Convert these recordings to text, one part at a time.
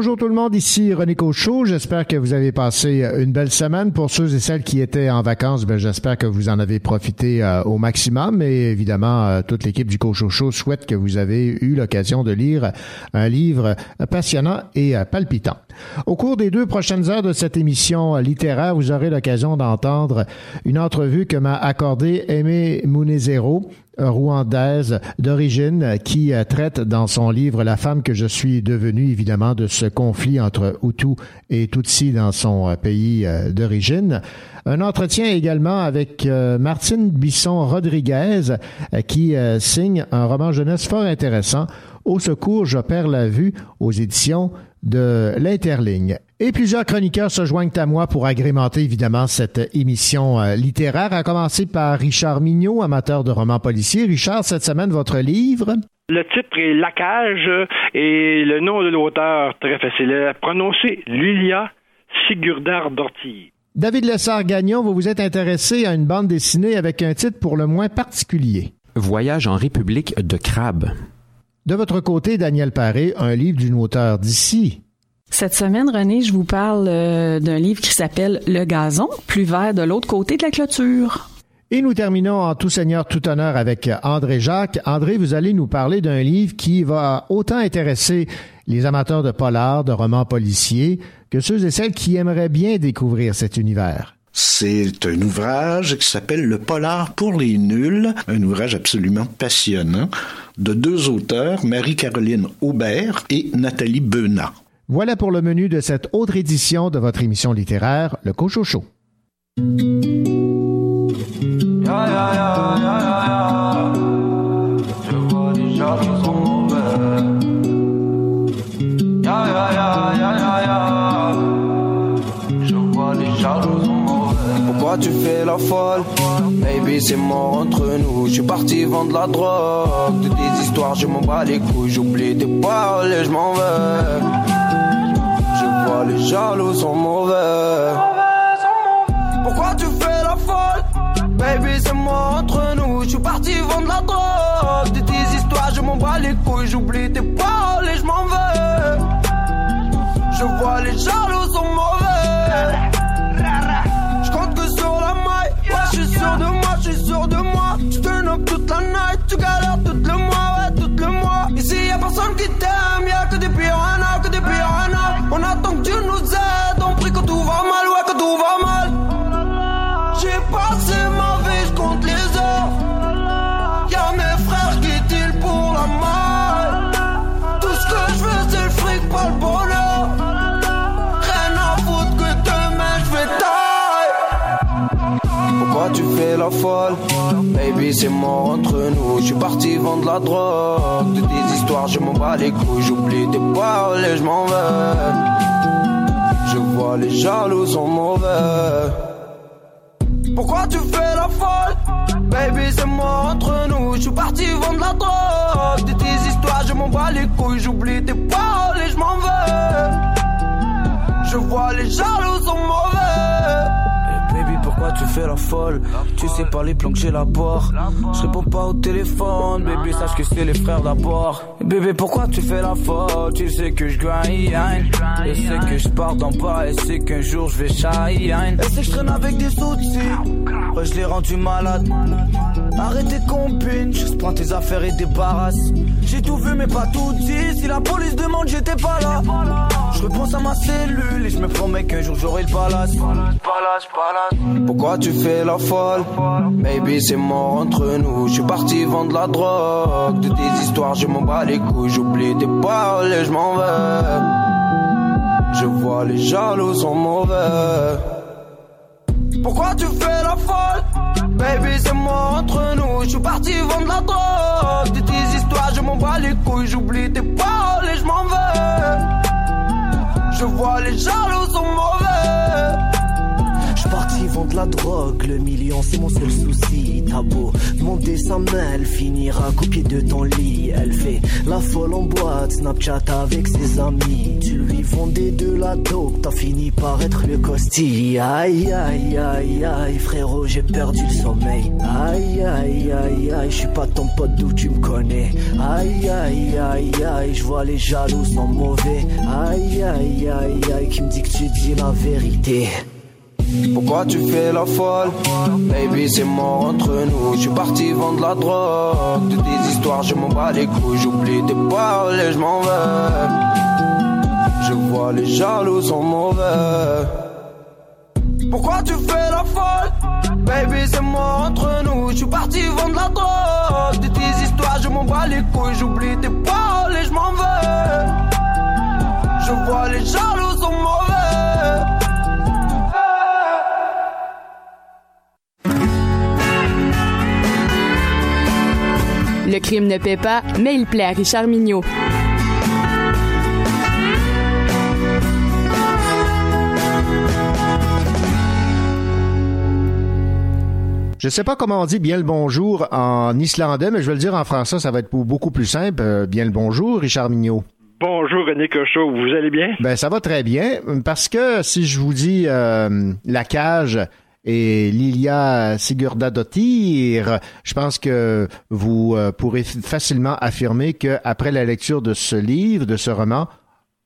Bonjour tout le monde, ici René Cochot. J'espère que vous avez passé une belle semaine. Pour ceux et celles qui étaient en vacances, ben, j'espère que vous en avez profité euh, au maximum. Et évidemment, euh, toute l'équipe du Cochot souhaite que vous avez eu l'occasion de lire un livre passionnant et euh, palpitant. Au cours des deux prochaines heures de cette émission littéraire, vous aurez l'occasion d'entendre une entrevue que m'a accordée Aimé Mounezero, rwandaise d'origine qui euh, traite dans son livre La femme que je suis devenue, évidemment, de ce conflit entre Hutu et Tutsi dans son euh, pays euh, d'origine. Un entretien également avec Martine Bisson Rodriguez qui signe un roman jeunesse fort intéressant. Au secours, je perds la vue aux éditions de l'Interligne. Et plusieurs chroniqueurs se joignent à moi pour agrémenter évidemment cette émission euh, littéraire, à commencer par Richard Mignot, amateur de romans policiers. Richard, cette semaine, votre livre? Le titre est La cage et le nom de l'auteur, très facile à prononcer, Lilia Sigurdar Dorty. David Lessard-Gagnon, vous vous êtes intéressé à une bande dessinée avec un titre pour le moins particulier. Voyage en République de Crabe. De votre côté, Daniel Paré, un livre d'une auteure d'ici. Cette semaine, René, je vous parle euh, d'un livre qui s'appelle Le gazon, plus vert de l'autre côté de la clôture. Et nous terminons en tout seigneur, tout honneur avec André Jacques. André, vous allez nous parler d'un livre qui va autant intéresser les amateurs de polar, de romans policiers, que ceux et celles qui aimeraient bien découvrir cet univers. C'est un ouvrage qui s'appelle Le polar pour les nuls, un ouvrage absolument passionnant de deux auteurs, Marie-Caroline Aubert et Nathalie Benat. Voilà pour le menu de cette autre édition de votre émission littéraire, Le Cochocho. Pourquoi tu fais la folle Baby c'est mort entre nous Je suis parti vendre la drogue De tes histoires je m'en bats les couilles J'oublie tes paroles et je m'en vais les jaloux sont mauvais. Pourquoi tu fais la folle? Baby, c'est moi entre nous. Je suis parti vendre la drogue. De tes histoires, je m'en bats les couilles. J'oublie tes paroles et je m'en vais. Je vois les jaloux sont mauvais. Up toute la night, tu galères tout le mois, ouais, tout le mois. Ici, y'a personne qui t'aime, y'a que des piranhas, que des piranhas. On attend que tu nous aides, Baby, c'est mort entre nous. Je suis parti vendre la drogue. De tes histoires, je m'en bats les couilles. J'oublie tes paroles et je m'en vais. Je vois les jaloux sont mauvais. Pourquoi tu fais la folle? Baby, c'est mort entre nous. Je suis parti vendre la drogue. De tes histoires, je m'en bats les couilles. J'oublie tes paroles et je m'en vais. Je vois les jaloux sont mauvais tu fais la folle. Tu sais pas les plans que j'ai la bord Je réponds pas au téléphone. Bébé sache que c'est les frères d'abord. Bébé pourquoi tu fais la folle? Tu sais que je grind. Et c'est que je pars d'en Et c'est qu'un jour je vais shine. Et c'est que je traîne avec des soucis. Ouais je l'ai rendu malade Arrête tes compines Je prends tes affaires et débarrasse. J'ai tout vu mais pas tout dit. Si la police demande j'étais pas là. Je repense à ma cellule Et je me promets qu'un jour j'aurai le palace. Pourquoi tu fais la folle? Baby c'est mort entre nous. Je suis parti vendre la drogue. De tes histoires je m'en bats les couilles. J'oublie tes paroles et je m'en vais. Je vois les jaloux sont mauvais. Pourquoi tu fais la folle? Baby c'est mort entre nous Je suis parti vendre la drogue. De tes histoires je m'en bats les couilles J'oublie tes paroles et je m'en vais. Je vois les jaloux sont mauvais de la drogue, le million c'est mon seul souci. T'as beau demander sa main, elle finira copier de ton lit. Elle fait la folle en boîte, Snapchat avec ses amis. Tu lui vendais de la dope, t'as fini par être le costi. Aïe aïe aïe aïe, frérot, j'ai perdu le sommeil. Aïe aïe aïe aïe, je suis pas ton pote d'où tu me connais. Aïe aïe aïe aïe, je vois les jaloux sont mauvais. Aïe aïe aïe aïe, qui me dit que tu dis la vérité. Pourquoi tu fais la folle Baby c'est mort entre nous. Je suis parti vendre la drogue. De tes histoires je m'en bats les couilles. J'oublie tes paroles et je m'en vais. Je vois les jaloux sont mauvais. Pourquoi tu fais la folle Baby c'est mort entre nous. Je suis parti vendre la drogue. De tes histoires je m'en bats les couilles. J'oublie tes paroles et je m'en vais. Je vois les jaloux sont mauvais Le crime ne paie pas, mais il plaît à Richard Mignot. Je sais pas comment on dit bien le bonjour en islandais, mais je vais le dire en français, ça va être beaucoup plus simple. Euh, bien le bonjour, Richard Mignot. Bonjour René Cochot, vous allez bien? Ben ça va très bien, parce que si je vous dis euh, la cage et Lilia Sigurdadottir, je pense que vous euh, pourrez facilement affirmer que après la lecture de ce livre, de ce roman,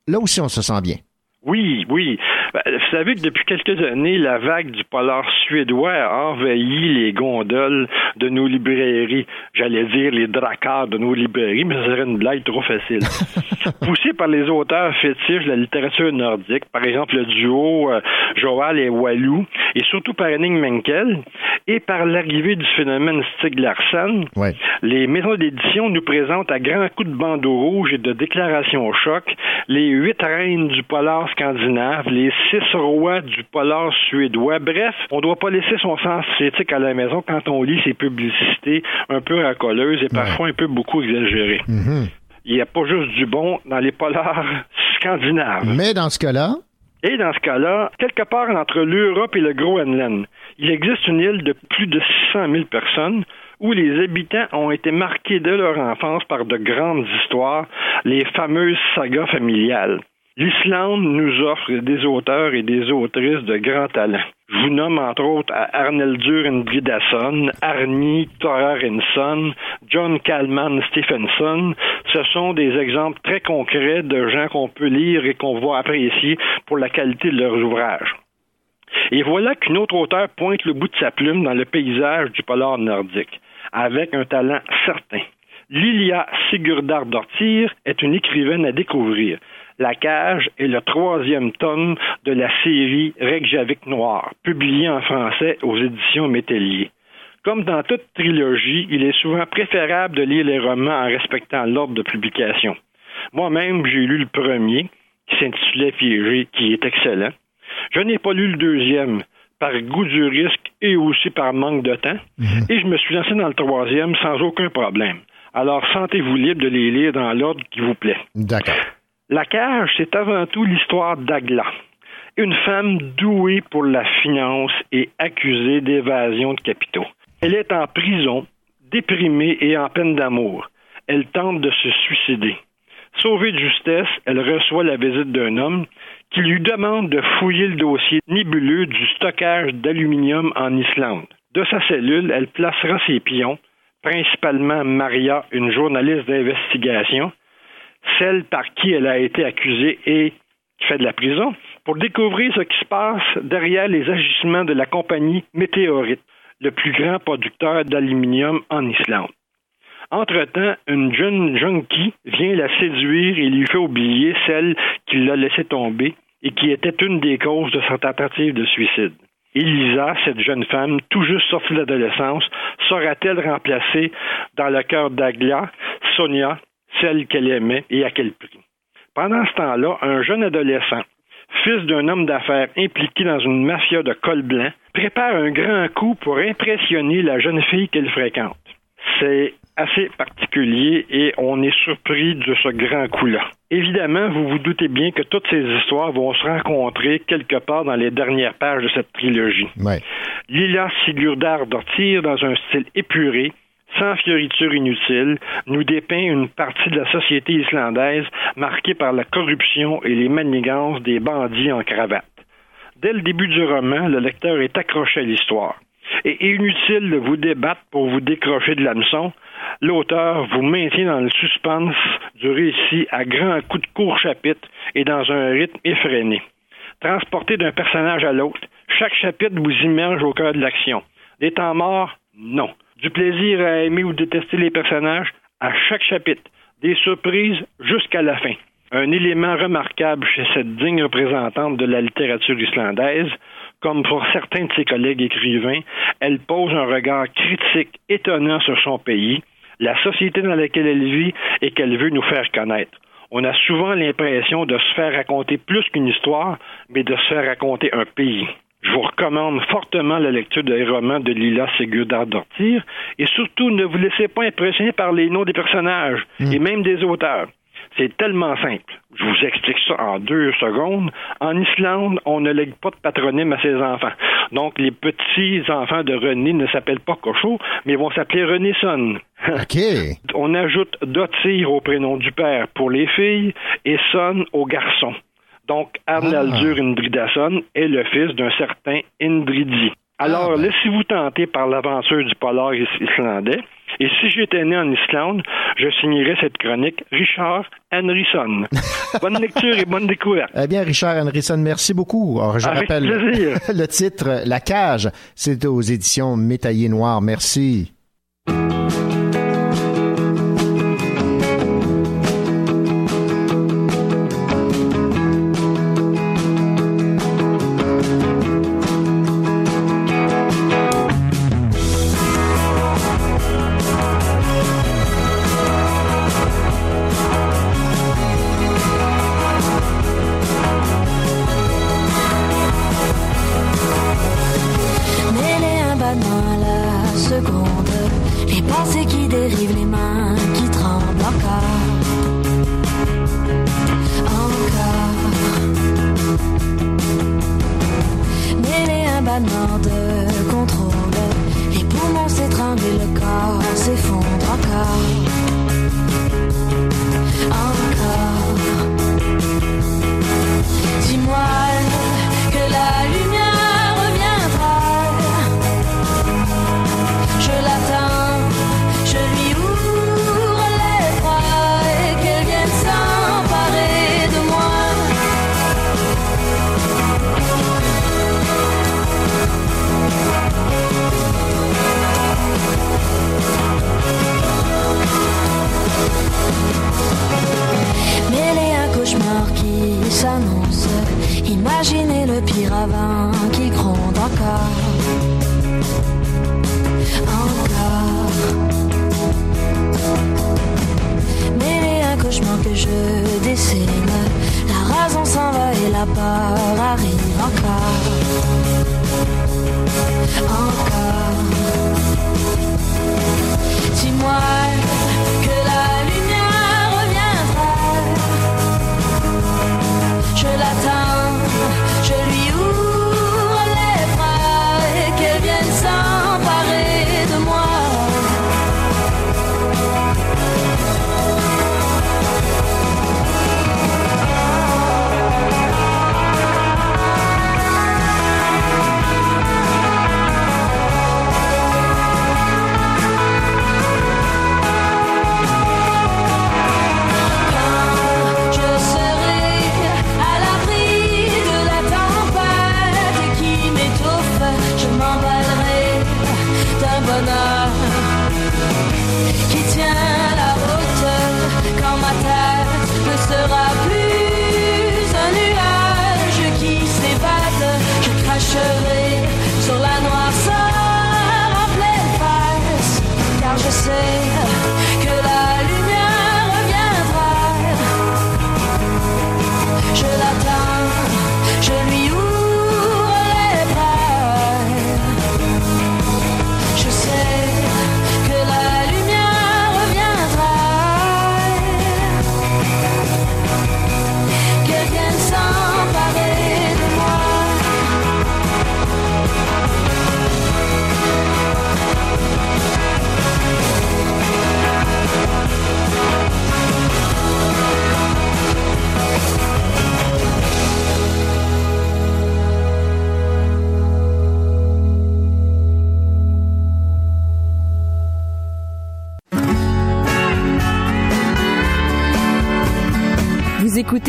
là aussi on se sent bien. Oui, oui. Vous savez que depuis quelques années, la vague du polar suédois a envahi les gondoles de nos librairies. J'allais dire les dracars de nos librairies, mais ce serait une blague trop facile. Poussé par les auteurs fétiches de la littérature nordique, par exemple le duo euh, Joal et Walou, et surtout par Henning Menkel, et par l'arrivée du phénomène Stig Larsson, Ouais. les maisons d'édition nous présentent à grands coups de bandeau rouge et de déclarations choc les huit reines du polar scandinave, les six rois du polar suédois. Bref, on ne doit pas laisser son sens critique à la maison quand on lit ces publicités un peu racoleuses et parfois un peu beaucoup exagérées. Mhm. Il n'y a pas juste du bon dans les polars scandinaves. Mais dans ce cas-là, Et dans ce cas-là, quelque part entre l'Europe et le Groenland, il existe une île de plus de 600 000 personnes où les habitants ont été marqués dès leur enfance par de grandes histoires, les fameuses sagas familiales. L'Islande nous offre des auteurs et des autrices de grands talents. Je vous nomme entre autres Arneldur Indridason, Arni Thorarenson, John Kalman Stephenson. Ce sont des exemples très concrets de gens qu'on peut lire et qu'on va apprécier pour la qualité de leurs ouvrages. Et voilà qu'une autre auteure pointe le bout de sa plume dans le paysage du polar nordique, avec un talent certain. Lilia Sigurdardottir est une écrivaine à découvrir. La cage est le troisième tome de la série Reykjavik Noir, publiée en français aux éditions Métellier. Comme dans toute trilogie, il est souvent préférable de lire les romans en respectant l'ordre de publication. Moi-même, j'ai lu le premier, qui s'intitulait Piégé, qui est excellent. Je n'ai pas lu le deuxième, par goût du risque et aussi par manque de temps, et je me suis lancé dans le troisième sans aucun problème. Alors, sentez-vous libre de les lire dans l'ordre qui vous plaît. d'accord. La cage, c'est avant tout l'histoire d'Agla, une femme douée pour la finance et accusée d'évasion de capitaux. Elle est en prison, déprimée et en peine d'amour. Elle tente de se suicider. Sauvée de justesse, elle reçoit la visite d'un homme qui lui demande de fouiller le dossier nébuleux du stockage d'aluminium en Islande. De sa cellule, elle placera ses pions, principalement Maria, une journaliste d'investigation, celle par qui elle a été accusée et fait de la prison, pour découvrir ce qui se passe derrière les agissements de la compagnie Météorite, le plus grand producteur d'aluminium en Islande. Entre-temps, une jeune junkie vient la séduire et lui fait oublier celle qui l'a laissé tomber et qui était une des causes de sa tentative de suicide. Elisa, cette jeune femme, tout juste sortie l'adolescence, sera-t-elle remplacée dans le cœur d'Agla, Sonia, celle qu'elle aimait et à quel prix? Pendant ce temps-là, un jeune adolescent, fils d'un homme d'affaires impliqué dans une mafia de col blanc, prépare un grand coup pour impressionner la jeune fille qu'il fréquente. C'est assez particulier et on est surpris de ce grand coup-là. Évidemment, vous vous doutez bien que toutes ces histoires vont se rencontrer quelque part dans les dernières pages de cette trilogie. Ouais. Lila Sigurdar Dortir, dans un style épuré, sans fioriture inutile, nous dépeint une partie de la société islandaise marquée par la corruption et les manigances des bandits en cravate. Dès le début du roman, le lecteur est accroché à l'histoire. Et inutile de vous débattre pour vous décrocher de l'hameçon, l'auteur vous maintient dans le suspense du récit à grands coups de court chapitre et dans un rythme effréné. Transporté d'un personnage à l'autre, chaque chapitre vous immerge au cœur de l'action. Des temps morts, non. Du plaisir à aimer ou détester les personnages, à chaque chapitre. Des surprises jusqu'à la fin. Un élément remarquable chez cette digne représentante de la littérature islandaise, comme pour certains de ses collègues écrivains, elle pose un regard critique étonnant sur son pays, la société dans laquelle elle vit et qu'elle veut nous faire connaître. On a souvent l'impression de se faire raconter plus qu'une histoire, mais de se faire raconter un pays. Je vous recommande fortement la lecture des romans de Lila Sigurdard Dortir et surtout ne vous laissez pas impressionner par les noms des personnages et même des auteurs. C'est tellement simple. Je vous explique ça en deux secondes. En Islande, on ne lègue pas de patronyme à ses enfants. Donc, les petits enfants de René ne s'appellent pas Cochot, mais vont s'appeler René Son. OK. On ajoute Dottir au prénom du père pour les filles et Son au garçon. Donc, Arnaldur Indridason est le fils d'un certain Indridi. Alors, Ah, ben. laissez-vous tenter par l'aventure du polar is- islandais. Et si j'étais né en Islande, je signerais cette chronique Richard Henryson. bonne lecture et bonne découverte. Eh bien, Richard Henrison, merci beaucoup. Alors, je Avec rappelle plaisir. le titre La Cage, c'est aux éditions Métaillé Noir. Merci.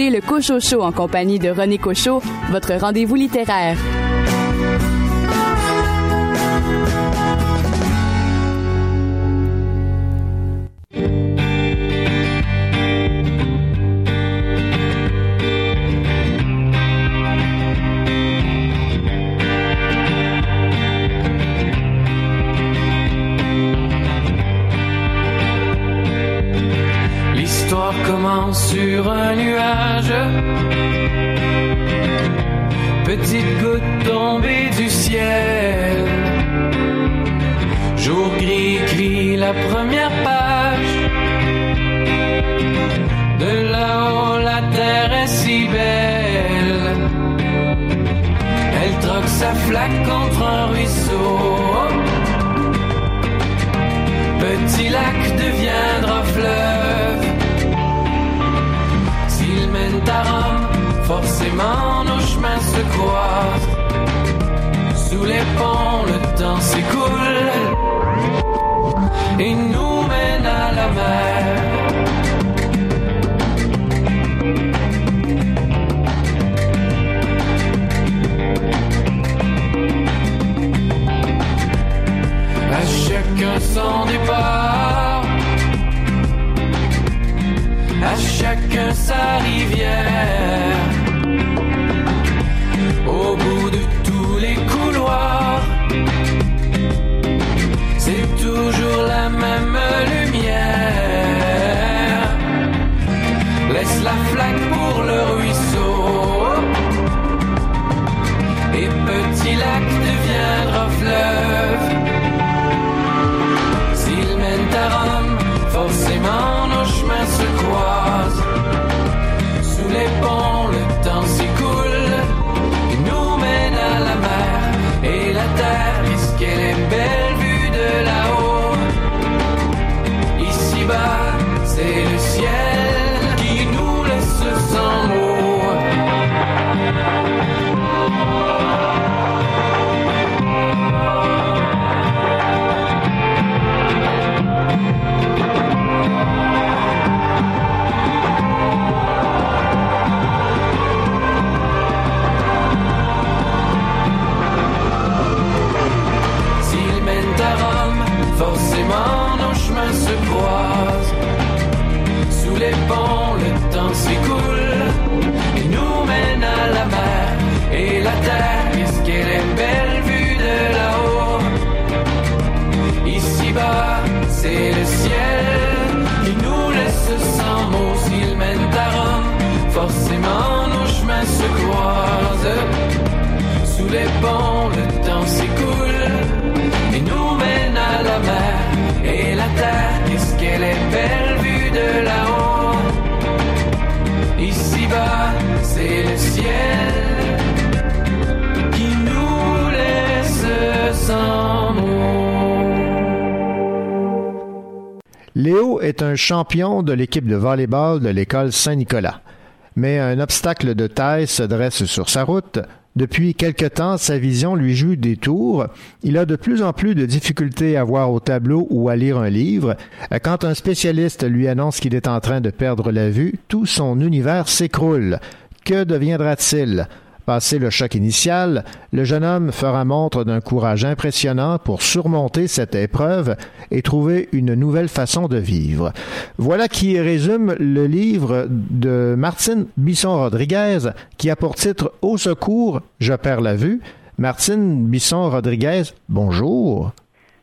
Le Cocho Show en compagnie de René Cocho, votre rendez-vous littéraire. Champion de l'équipe de volleyball de l'école Saint-Nicolas. Mais un obstacle de taille se dresse sur sa route. Depuis quelque temps, sa vision lui joue des tours. Il a de plus en plus de difficultés à voir au tableau ou à lire un livre. Quand un spécialiste lui annonce qu'il est en train de perdre la vue, tout son univers s'écroule. Que deviendra-t-il? Passé le choc initial, le jeune homme fera montre d'un courage impressionnant pour surmonter cette épreuve et trouver une nouvelle façon de vivre. Voilà qui résume le livre de Martine Bisson-Rodriguez qui a pour titre Au secours, je perds la vue. Martine Bisson-Rodriguez, bonjour.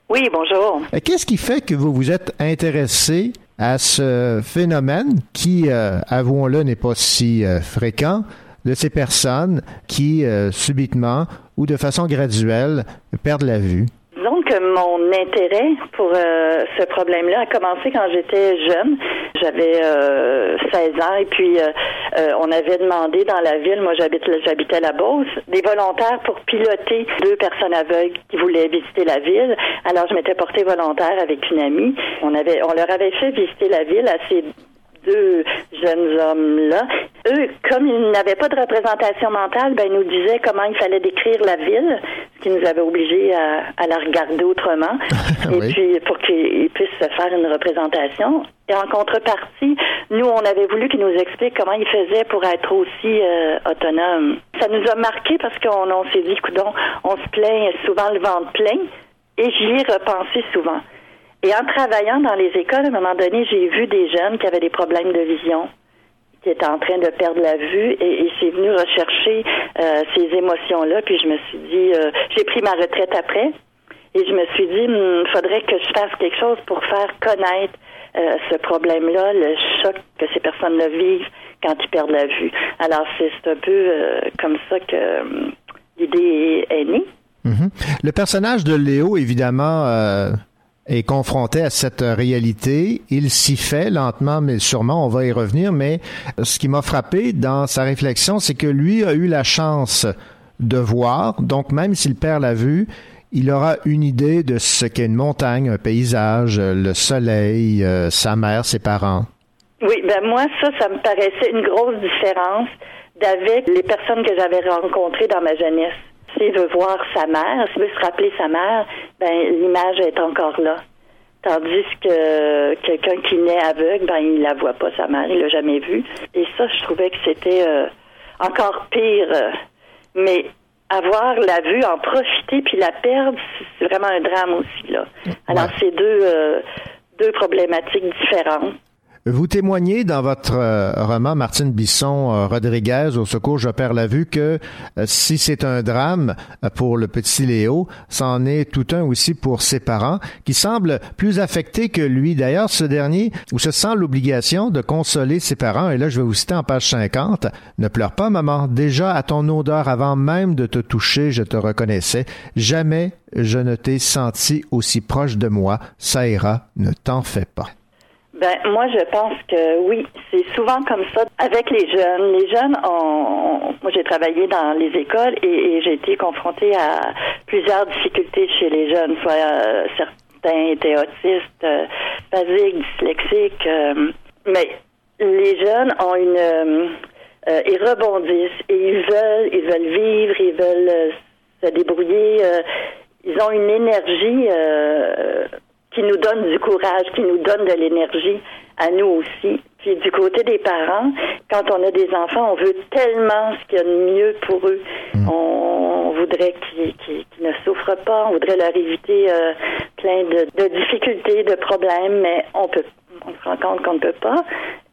Oui, bonjour. Qu'est-ce qui fait que vous vous êtes intéressé à ce phénomène qui, euh, avouons-le, n'est pas si euh, fréquent? De ces personnes qui, euh, subitement ou de façon graduelle, perdent la vue? Disons que mon intérêt pour euh, ce problème-là a commencé quand j'étais jeune. J'avais euh, 16 ans et puis euh, euh, on avait demandé dans la ville, moi j'habite j'habitais la Beauce, des volontaires pour piloter deux personnes aveugles qui voulaient visiter la ville. Alors je m'étais portée volontaire avec une amie. On avait on leur avait fait visiter la ville à ces deux jeunes hommes-là. Eux, comme ils n'avaient pas de représentation mentale, ben, ils nous disaient comment il fallait décrire la ville, ce qui nous avait obligés à, à la regarder autrement, et Oui. puis pour qu'il puisse se faire une représentation. Et en contrepartie, nous, on avait voulu qu'il nous explique comment il faisait pour être aussi euh, autonome. Ça nous a marqué parce qu'on on s'est dit, coudon, on se plaint souvent le ventre plein, et j'y ai repensé souvent. Et en travaillant dans les écoles, à un moment donné, j'ai vu des jeunes qui avaient des problèmes de vision, qui étaient en train de perdre la vue, et, c'est venu rechercher euh, ces émotions-là. Puis je me suis dit, euh, j'ai pris ma retraite après, et je me suis dit, il faudrait que je fasse quelque chose pour faire connaître euh, ce problème-là, le choc que ces personnes-là vivent quand ils perdent la vue. Alors c'est un peu euh, comme ça que euh, l'idée est née. Mhm. Le personnage de Léo, évidemment, euh, est confronté à cette réalité. Il s'y fait lentement, mais sûrement, on va y revenir. Mais ce qui m'a frappé dans sa réflexion, c'est que lui a eu la chance de voir. Donc, même s'il perd la vue, il aura une idée de ce qu'est une montagne, un paysage, le soleil, euh, sa mère, ses parents. Oui, ben moi, ça, ça me paraissait une grosse différence d'avec les personnes que j'avais rencontrées dans ma jeunesse. S'il veut voir sa mère, s'il veut se rappeler sa mère, ben l'image est encore là. Tandis que quelqu'un qui naît aveugle, ben il la voit pas sa mère, il l'a jamais vue. Et ça, je trouvais que c'était euh, encore pire. Mais avoir la vue, en profiter puis la perdre, c'est vraiment un drame aussi là. Alors c'est deux euh, deux problématiques différentes. Vous témoignez dans votre euh, roman Martine Bisson euh, Rodriguez au secours je perds la vue que euh, si c'est un drame pour le petit Léo, c'en est tout un aussi pour ses parents qui semblent plus affectés que lui. D'ailleurs, ce dernier où se sent l'obligation de consoler ses parents et là je vais vous citer en page 50, ne pleure pas maman, déjà à ton odeur avant même de te toucher, je te reconnaissais. Jamais je ne t'ai senti aussi proche de moi. Ça ira, ne t'en fais pas. Ben, moi, je pense que oui, c'est souvent comme ça avec les jeunes. Les jeunes, ont, moi, j'ai travaillé dans les écoles et, j'ai été confrontée à plusieurs difficultés chez les jeunes, soit euh, certains étaient autistes, euh, basiques, dyslexiques, euh, mais les jeunes ont une, ils rebondissent et ils veulent, ils veulent vivre, ils veulent se débrouiller. ils ont une énergie. Qui nous donne du courage, qui nous donne de l'énergie à nous aussi. Puis du côté des parents, quand on a des enfants, on veut tellement ce qu'il y a de mieux pour eux. On voudrait qu'ils ne souffrent pas, on voudrait leur éviter euh, plein de, de difficultés, de problèmes, mais on peut, on se rend compte qu'on ne peut pas.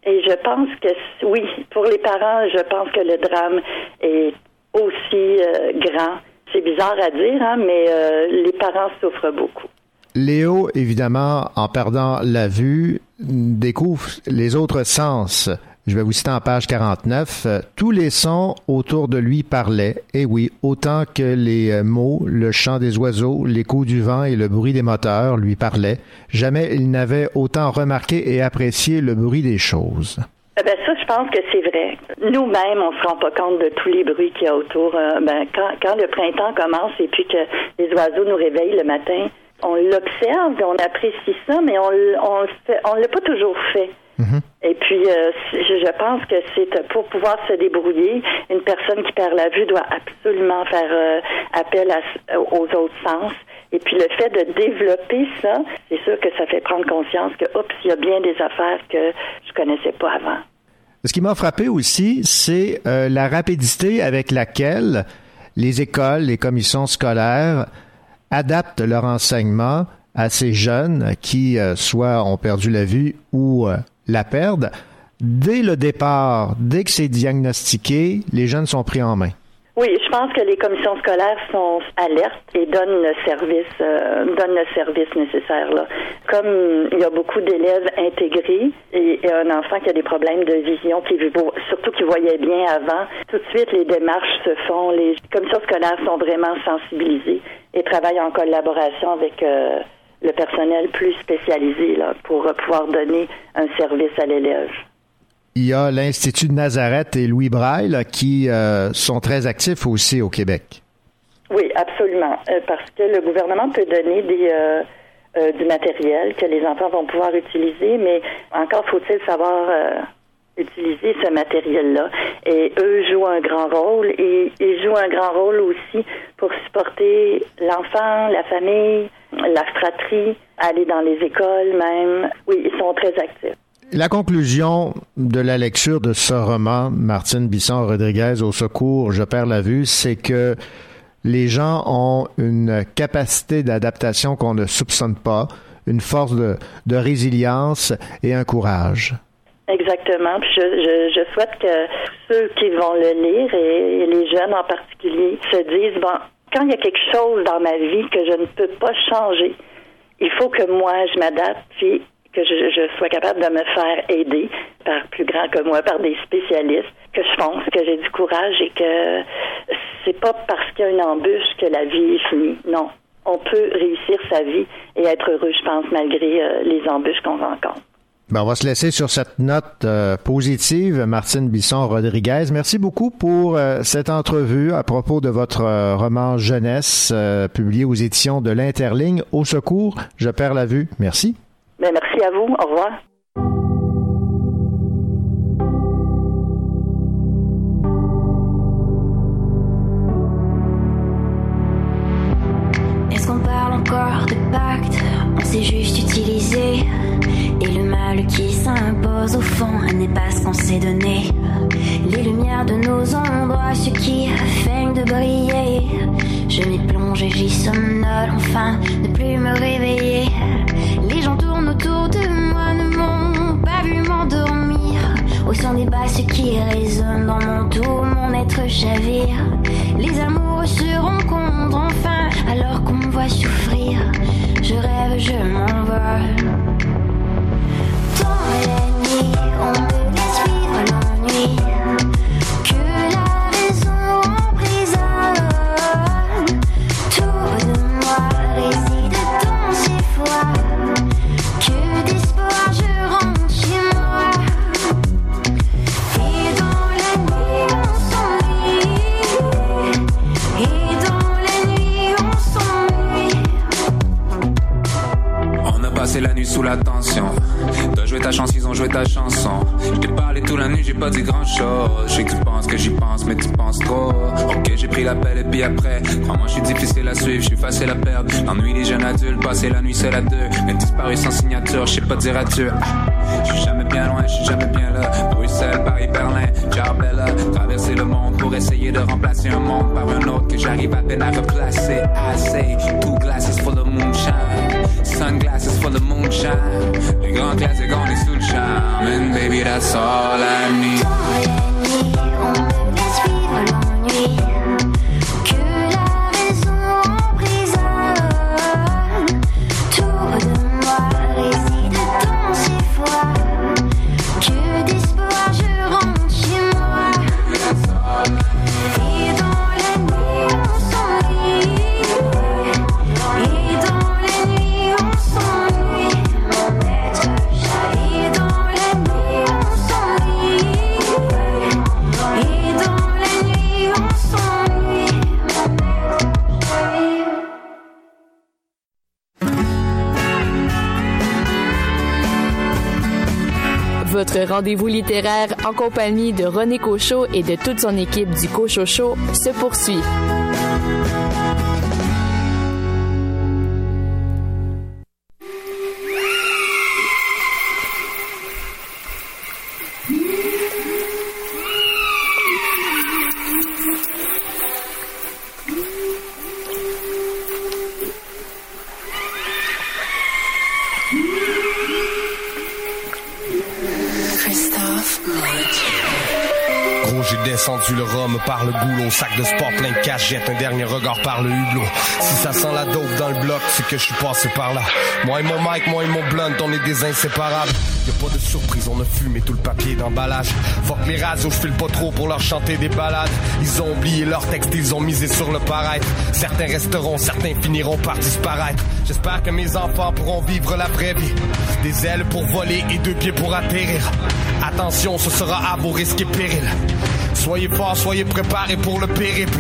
Et je pense que oui, pour les parents, je pense que le drame est aussi euh, grand. C'est bizarre à dire, hein, mais euh, les parents souffrent beaucoup. Léo, évidemment, en perdant la vue, découvre les autres sens. Je vais vous citer en page 49. euh, Tous les sons autour de lui parlaient, et oui, autant que les euh, mots, le chant des oiseaux, l'écho du vent et le bruit des moteurs lui parlaient. Jamais il n'avait autant remarqué et apprécié le bruit des choses. Eh ben ça, je pense que c'est vrai. Nous-mêmes, on se rend pas compte de tous les bruits qu'il y a autour. Euh, ben, quand, quand le printemps commence et puis que les oiseaux nous réveillent le matin, on l'observe, on apprécie ça, mais on on on l'a pas toujours fait. Et puis, euh, je pense que c'est euh, pour pouvoir se débrouiller, une personne qui perd la vue doit absolument faire euh, appel à aux autres sens. Et puis, le fait de développer ça, c'est sûr que ça fait prendre conscience que, oups, il y a bien des affaires que je connaissais pas avant. Ce qui m'a frappé aussi, c'est euh, la rapidité avec laquelle les écoles, les commissions scolaires adaptent leur enseignement à ces jeunes qui euh, soit ont perdu la vue ou euh, la perdent. Dès le départ, dès que c'est diagnostiqué, les jeunes sont pris en main. Oui, je pense que les commissions scolaires sont alertes et donnent le service, euh, donnent le service nécessaire. Là. Comme il y a beaucoup d'élèves intégrés et, un enfant qui a des problèmes de vision, qui surtout qui voyait bien avant, tout de suite les démarches se font. Les commissions scolaires sont vraiment sensibilisées et travaillent en collaboration avec euh, le personnel plus spécialisé là, pour pouvoir donner un service à l'élève. Il y a l'Institut de Nazareth et Louis Braille qui euh, sont très actifs aussi au Québec. Oui, absolument. Euh, parce que le gouvernement peut donner des, euh, du matériel que les enfants vont pouvoir utiliser, mais encore faut-il savoir utiliser ce matériel-là. Et eux jouent un grand rôle et ils jouent un grand rôle aussi pour supporter l'enfant, la famille, la fratrie, aller dans les écoles même. Oui, ils sont très actifs. La conclusion de la lecture de ce roman, Martine Bisson-Rodriguez au secours, je perds la vue, c'est que les gens ont une capacité d'adaptation qu'on ne soupçonne pas, une force de, résilience et un courage. Exactement. Puis je, souhaite que ceux qui vont le lire et, les jeunes en particulier se disent bon, quand il y a quelque chose dans ma vie que je ne peux pas changer, il faut que moi je m'adapte puis que je, sois capable de me faire aider par plus grand que moi, par des spécialistes, que je pense que j'ai du courage et que c'est pas parce qu'il y a une embûche que la vie est finie. Non. On peut réussir sa vie et être heureux, je pense, malgré euh, les embûches qu'on rencontre. Ben, on va se laisser sur cette note euh, positive, Martine Bisson-Rodriguez. Merci beaucoup pour euh, cette entrevue à propos de votre roman jeunesse publié aux éditions de l'Interligne. Au secours, je perds la vue. Merci. Ben, merci à vous. Au revoir. Est-ce qu'on parle encore de pacte? On s'est juste utilisé et le mal qui s'impose au fond n'est pas ce qu'on s'est donné. Les lumières de nos ombres, ce qui feignent de briller. Je m'y plonge et j'y somnole, enfin, ne plus me réveiller. Au son des basses qui résonnent dans mon tout, mon être chavire. Les amours se rencontrent enfin, alors qu'on me voit souffrir. Je rêve, je m'envole. Dans la nuit, on me laisse vivre l'ennui. La nuit sous la tension. T'as joué ta chance, ils ont joué ta chanson. Je t'ai parlé toute la nuit, j'ai pas dit grand chose. Je que tu penses que j'y pense, mais tu penses trop. Ok, j'ai pris l'appel et puis après. Crois-moi, je suis difficile à suivre, je suis facile à perdre. L'ennui des jeunes adultes, passer la nuit seul à deux. Mais disparu sans signature, je sais pas dire adieu. Ah, Je suis jamais bien loin, je suis jamais bien là. Bruxelles, Paris, Berlin, Jarbella. Traverser le monde pour essayer de remplacer un monde par un autre que j'arrive à peine à replacer. I say, two glasses full moonshine. Sunglasses full of moonshine. Les grands classiques, on est sous le charme. And baby, that's all I need. Votre rendez-vous littéraire en compagnie de René Cochot et de toute son équipe du Cochot Show se poursuit. Le goulot. Sac de sport plein de cash, jette un dernier regard par le hublot. Si ça sent la dope dans le bloc, c'est que je suis passé par là. Moi et mon mic, moi et mon blunt, on est des inséparables. Y'a pas de surprise, on a fumé tout le papier d'emballage. Fuck les radios, je file pas trop pour leur chanter des balades. Ils ont oublié leur texte, ils ont misé sur le paraître. Certains resteront, certains finiront par disparaître. J'espère que mes enfants pourront vivre la vraie vie. Des ailes pour voler et deux pieds pour atterrir. Attention, ce sera à vos risques et périls. Soyez forts, soyez préparés pour le périple.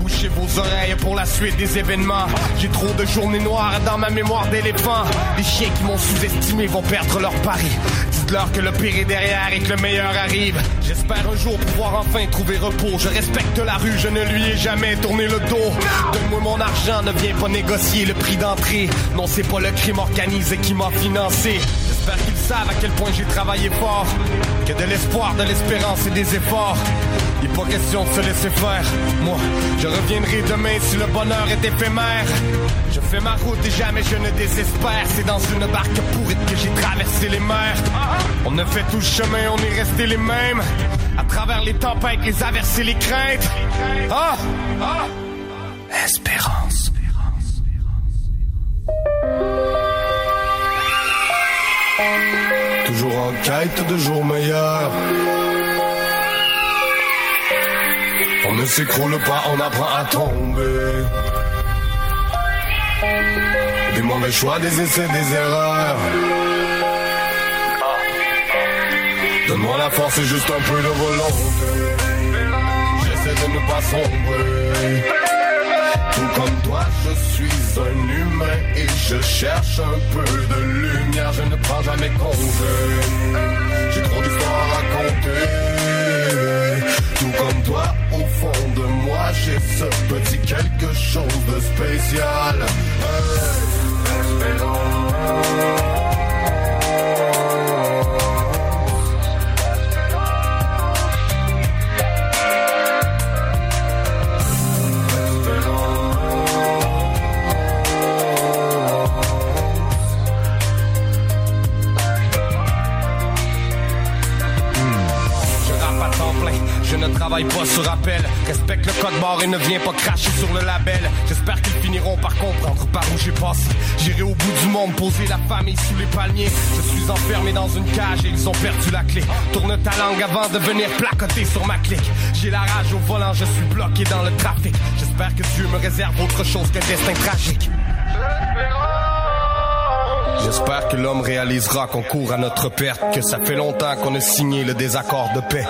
boucher vos oreilles pour la suite des événements. J'ai trop de journées noires dans ma mémoire d'éléphant. Les chiens qui m'ont sous-estimé vont perdre leur pari. Dites-leur que le pire est derrière et que le meilleur arrive. J'espère un jour pouvoir enfin trouver repos. Je respecte la rue, je ne lui ai jamais tourné le dos. Donne-moi mon argent, ne viens pas négocier le prix d'entrée. Non, c'est pas le crime organisé qui m'a financé. J'espère qu'ils savent à quel point j'ai travaillé fort. Que de l'espoir, de l'espérance et des efforts. Il pas question de se laisser faire. Moi, je reviendrai demain si le bonheur est éphémère. Je fais ma route et jamais je ne désespère. C'est dans une barque pourrite que j'ai traversé les mers. On a fait tout le chemin, on est resté les mêmes. À travers les tempêtes, les averses et les craintes. Ah! ah. Espérance. Toujours en quête de jours meilleurs. On ne s'écroule pas, on apprend à tomber. Des mauvais choix, des essais, des erreurs. Donne-moi la force et juste un peu de volonté. J'essaie de ne pas sombrer. Tout comme toi, je suis un humain et je cherche un peu de lumière. Je ne prends jamais congé. J'ai trop d'histoires à raconter. Tout comme toi, au fond de moi, j'ai ce petit quelque chose de spécial. Respecte le code barre et ne viens pas cracher sur le label. J'espère qu'ils finiront par comprendre par où j'ai passé. J'irai au bout du monde, poser la famille sous les palmiers. Je suis enfermé dans une cage et ils ont perdu la clé. Tourne ta langue avant de venir placoter sur ma clique. J'ai la rage au volant, je suis bloqué dans le trafic. J'espère que Dieu me réserve autre chose qu'un destin tragique. J'espère que l'homme réalisera qu'on court à notre perte, que ça fait longtemps qu'on a signé le désaccord de paix.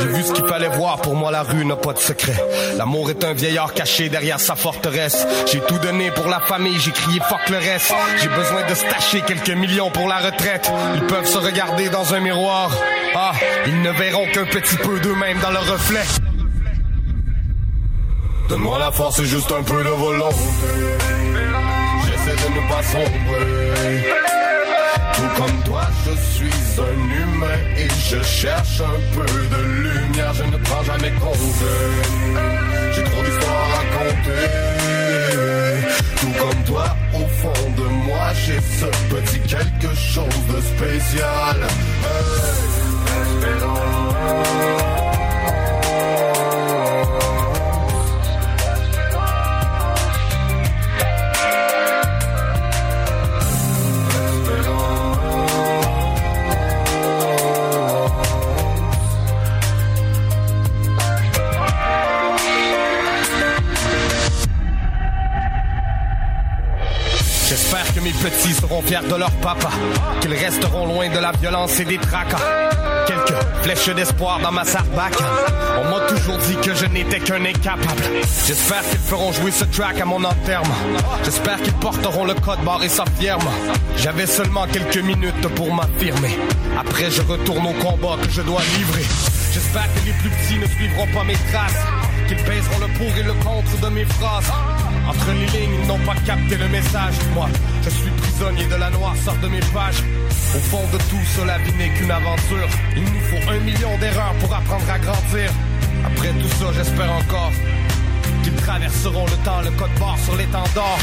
J'ai vu ce qu'il fallait voir, pour moi la rue n'a pas de secret. L'amour est un vieillard caché derrière sa forteresse. J'ai tout donné pour la famille, j'ai crié fuck le reste. J'ai besoin de stacher quelques millions pour la retraite. Ils peuvent se regarder dans un miroir. Ah, ils ne verront qu'un petit peu d'eux-mêmes dans leur reflet. Donne-moi la force et juste un peu de volonté. J'essaie de ne pas sombrer. Tout comme toi, je suis un humain et je cherche un peu de lumière. Je ne prends jamais congé. J'ai trop d'histoires à raconter. Tout comme toi, au fond de moi, j'ai ce petit quelque chose de spécial. Petits seront fiers de leur papa, qu'ils resteront loin de la violence et des tracas. Quelques flèches d'espoir dans ma sarbacane. On m'a toujours dit que je n'étais qu'un incapable. J'espère qu'ils feront jouer ce track à mon enterrement. J'espère qu'ils porteront le code et ça fièrement. J'avais seulement quelques minutes pour m'affirmer. Après, je retourne au combat que je dois livrer. J'espère que les plus petits ne suivront pas mes traces. Qu'ils pèseront le pour et le contre de mes phrases. Entre les lignes, ils n'ont pas capté le message. Moi, je suis prisonnier de la noirceur de mes pages. Au fond de tout, cela n'est qu'une aventure. Il nous faut un million d'erreurs pour apprendre à grandir. Après tout ça, j'espère encore qu'ils traverseront le temps, le code barre sur l'étendard.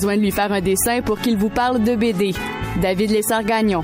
de lui faire un dessin pour qu'il vous parle de BD. David Lessard-Gagnon.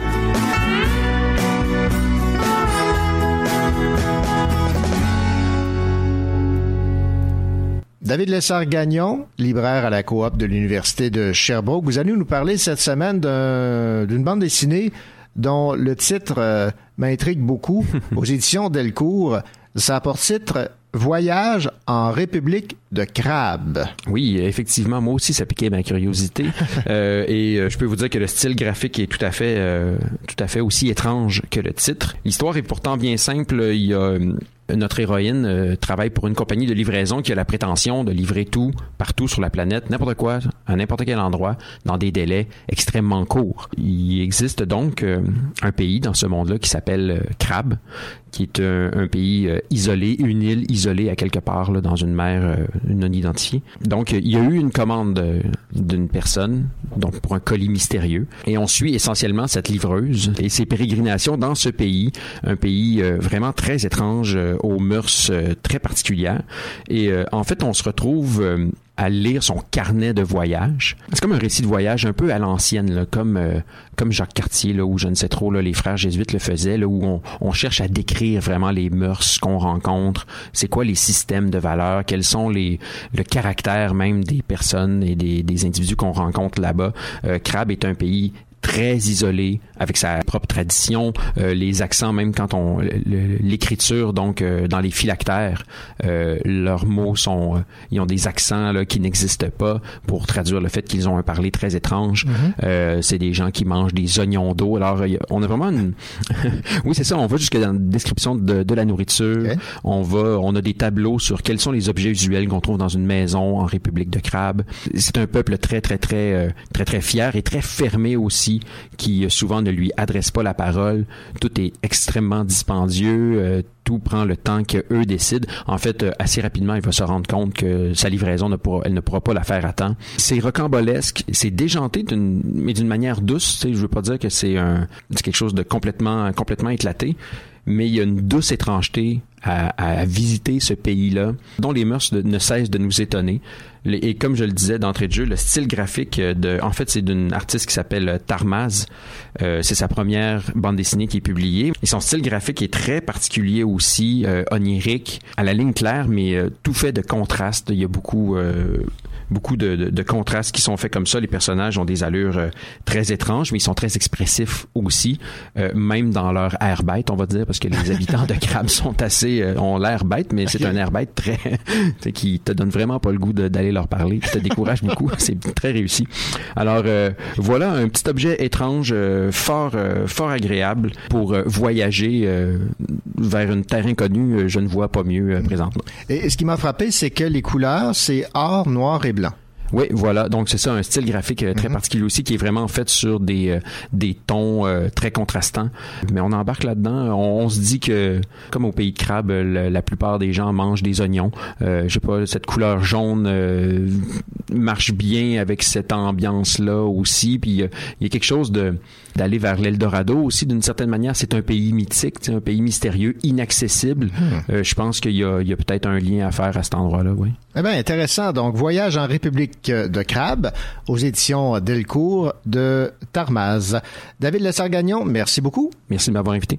David Lessard-Gagnon, libraire à la coop de l'Université de Sherbrooke, vous allez nous parler cette semaine d'une bande dessinée dont le titre euh, m'intrigue beaucoup aux éditions Delcourt. Ça porte titre Voyage en République de Crabe. Oui, effectivement, moi aussi, ça piquait ma curiosité. euh, et euh, je peux vous dire que le style graphique est tout à fait, euh, tout à fait aussi étrange que le titre. L'histoire est pourtant bien simple. Il y a notre héroïne euh, travaille pour une compagnie de livraison qui a la prétention de livrer tout partout sur la planète, n'importe quoi, à n'importe quel endroit, dans des délais extrêmement courts. Il existe donc euh, un pays dans ce monde-là qui s'appelle euh, Crabbe, qui est un, pays isolé, une île isolée à quelque part là, dans une mer non identifiée. Donc, il y a eu une commande d'une personne, donc pour un colis mystérieux, et on suit essentiellement cette livreuse et ses pérégrinations dans ce pays, un pays vraiment très étrange aux mœurs euh, très particulières. Et euh, en fait, on se retrouve euh, à lire son carnet de voyage. C'est comme un récit de voyage un peu à l'ancienne, comme comme Jacques Cartier, là, où je ne sais trop, là, les frères jésuites le faisaient, là, où on, on cherche à décrire vraiment les mœurs qu'on rencontre, c'est quoi les systèmes de valeurs, quels sont les le caractère même des personnes et des, des individus qu'on rencontre là-bas. Euh, Crabbe est un pays très isolé avec sa propre tradition euh, les accents même quand on l'écriture donc euh, dans les phylactères euh, leurs mots sont ils ont des accents là, qui n'existent pas pour traduire le fait qu'ils ont un parler très étrange. Mm-hmm. c'est des gens qui mangent des oignons d'eau. Alors on a vraiment une oui c'est ça on va jusque dans la description de, de la nourriture. On va on a des tableaux sur quels sont les objets usuels qu'on trouve dans une maison en République de Crabe. C'est un peuple très très très très très fier et très fermé aussi qui euh, souvent ne lui adresse pas la parole. Tout est extrêmement dispendieux. Euh, tout prend le temps qu'eux décident. En fait, euh, assez rapidement, il va se rendre compte que sa livraison elle ne pourra pas la faire à temps. C'est rocambolesque, c'est déjanté mais d'une manière douce. Je veux pas dire que c'est quelque chose de complètement, complètement éclaté mais il y a une douce étrangeté à, visiter ce pays-là, dont les mœurs ne cessent de nous étonner. Et comme je le disais d'entrée de jeu, le style graphique de, en fait, c'est d'une artiste qui s'appelle Tarmaz. Euh, c'est sa première bande dessinée qui est publiée. Et son style graphique est très particulier aussi, euh, onirique, à la ligne claire, mais euh, tout fait de contraste. Il y a beaucoup, euh, beaucoup de, de, contrastes qui sont faits comme ça. Les personnages ont des allures euh, très étranges, mais ils sont très expressifs aussi, euh, même dans leur air bête, on va dire, parce que les habitants de Crabbe sont assez, euh, ont l'air bête, mais c'est un air bête très, qui te donne vraiment pas le goût d'aller leur parler, qui te décourage beaucoup. C'est très réussi. Alors voilà un petit objet étrange, fort, fort agréable pour voyager vers une terre inconnue. Je ne vois pas mieux présentement. Et ce qui m'a frappé, c'est que les couleurs, c'est or, noir et oui, voilà. Donc c'est ça, un style graphique euh, très mhm. particulier aussi qui est vraiment fait sur des euh, des tons euh, très contrastants. Mais on embarque là-dedans. On, se dit que comme au pays de crabe, la, plupart des gens mangent des oignons. Euh, je sais pas, cette couleur jaune marche bien avec cette ambiance là aussi. Puis il y a quelque chose de d'aller vers l'Eldorado aussi d'une certaine manière. C'est un pays mythique, un pays mystérieux, inaccessible. Hmm. je pense qu'il y a, il y a peut-être un lien à faire à cet endroit-là, oui. Eh bien, intéressant. Donc, Voyage en République de Crabe aux éditions Delcourt de Tarmaz. David Lessard-Gagnon, merci beaucoup. Merci de m'avoir invité.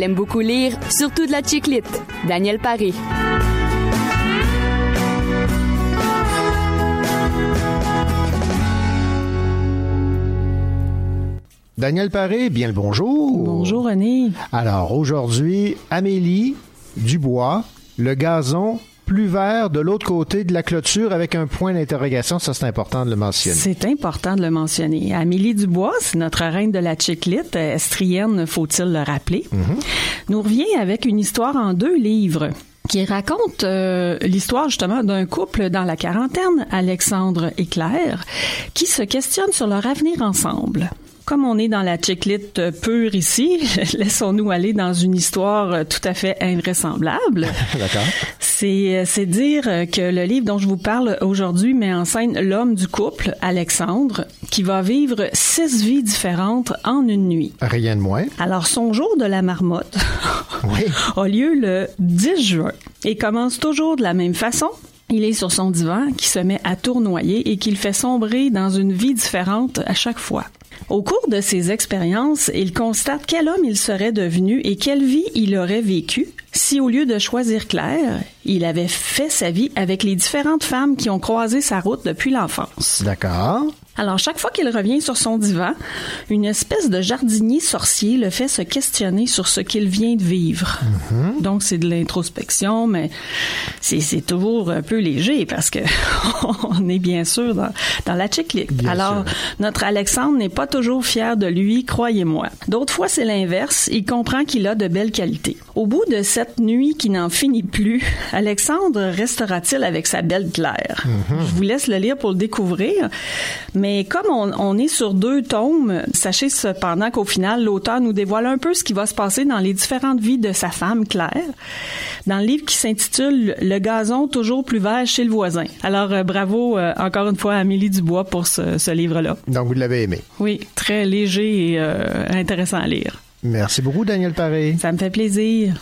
Elle aime beaucoup lire, surtout de la chiclite. Daniel Paré. Daniel Paré, bien le bonjour. Bonjour René. Alors aujourd'hui, Amélie Dubois, le gazon vert de l'autre côté de la clôture avec un point d'interrogation. Ça, c'est important de le mentionner. C'est important de le mentionner. Amélie Dubois, c'est notre reine de la chiclite, estrienne, faut-il le rappeler, nous revient avec une histoire en deux livres qui raconte euh, l'histoire justement d'un couple dans la quarantaine, Alexandre et Claire, qui se questionnent sur leur avenir ensemble. Comme on est dans la chiclite euh, pure ici, laissons-nous aller dans une histoire tout à fait invraisemblable. D'accord. C'est euh, c'est dire euh, que le livre dont je vous parle aujourd'hui met en scène l'homme du couple, Alexandre, qui va vivre six vies différentes en une nuit. Rien de moins. Alors, son jour de la marmotte a lieu le 10 juin et commence toujours de la même façon. Il est sur son divan qui se met à tournoyer et qu'il fait sombrer dans une vie différente à chaque fois. Au cours de ses expériences, il constate quel homme il serait devenu et quelle vie il aurait vécu si au lieu de choisir Claire, il avait fait sa vie avec les différentes femmes qui ont croisé sa route depuis l'enfance. D'accord. Alors, chaque fois qu'il revient sur son divan, une espèce de jardinier sorcier le fait se questionner sur ce qu'il vient de vivre. Donc, c'est de l'introspection, mais c'est toujours un peu léger parce que on est bien sûr dans, dans la chiclite. Bien Alors, notre Alexandre n'est pas toujours fier de lui, croyez-moi. D'autres fois, c'est l'inverse. Il comprend qu'il a de belles qualités. Au bout de cette nuit qui n'en finit plus, Alexandre restera-t-il avec sa belle Claire? Je vous laisse le lire pour le découvrir. Mais comme on, on est sur deux tomes, sachez cependant qu'au final, l'auteur nous dévoile un peu ce qui va se passer dans les différentes vies de sa femme, Claire, dans le livre qui s'intitule Le gazon toujours plus vert chez le voisin. Alors, euh, bravo euh, encore une fois à Amélie Dubois pour ce, ce livre-là. Donc, vous l'avez aimé. Oui, très léger et euh, intéressant à lire. Merci beaucoup, Daniel Paré. Ça me fait plaisir.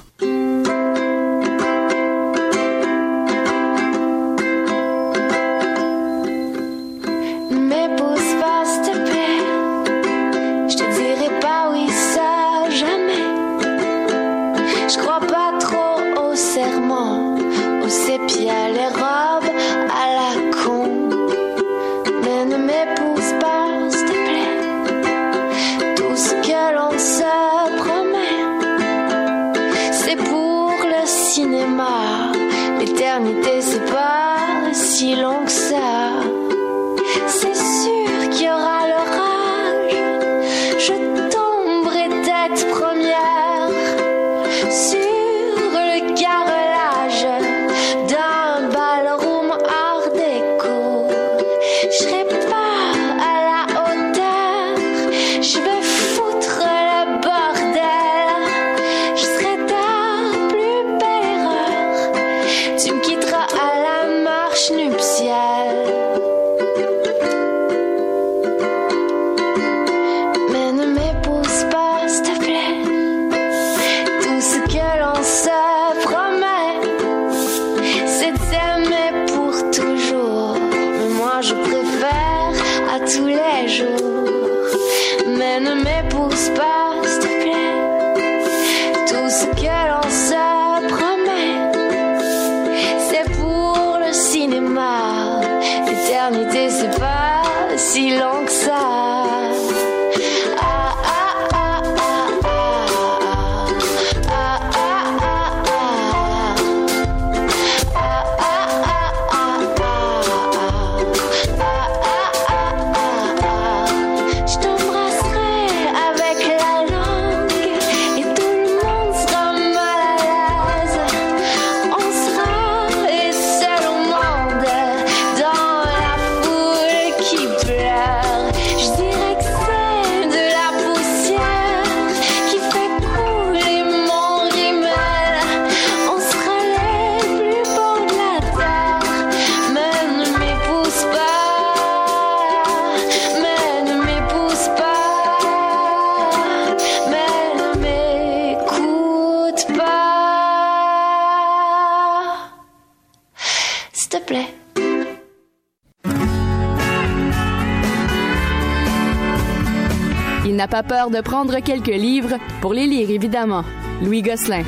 N'a pas peur de prendre quelques livres pour les lire, évidemment. Louis Gosselin.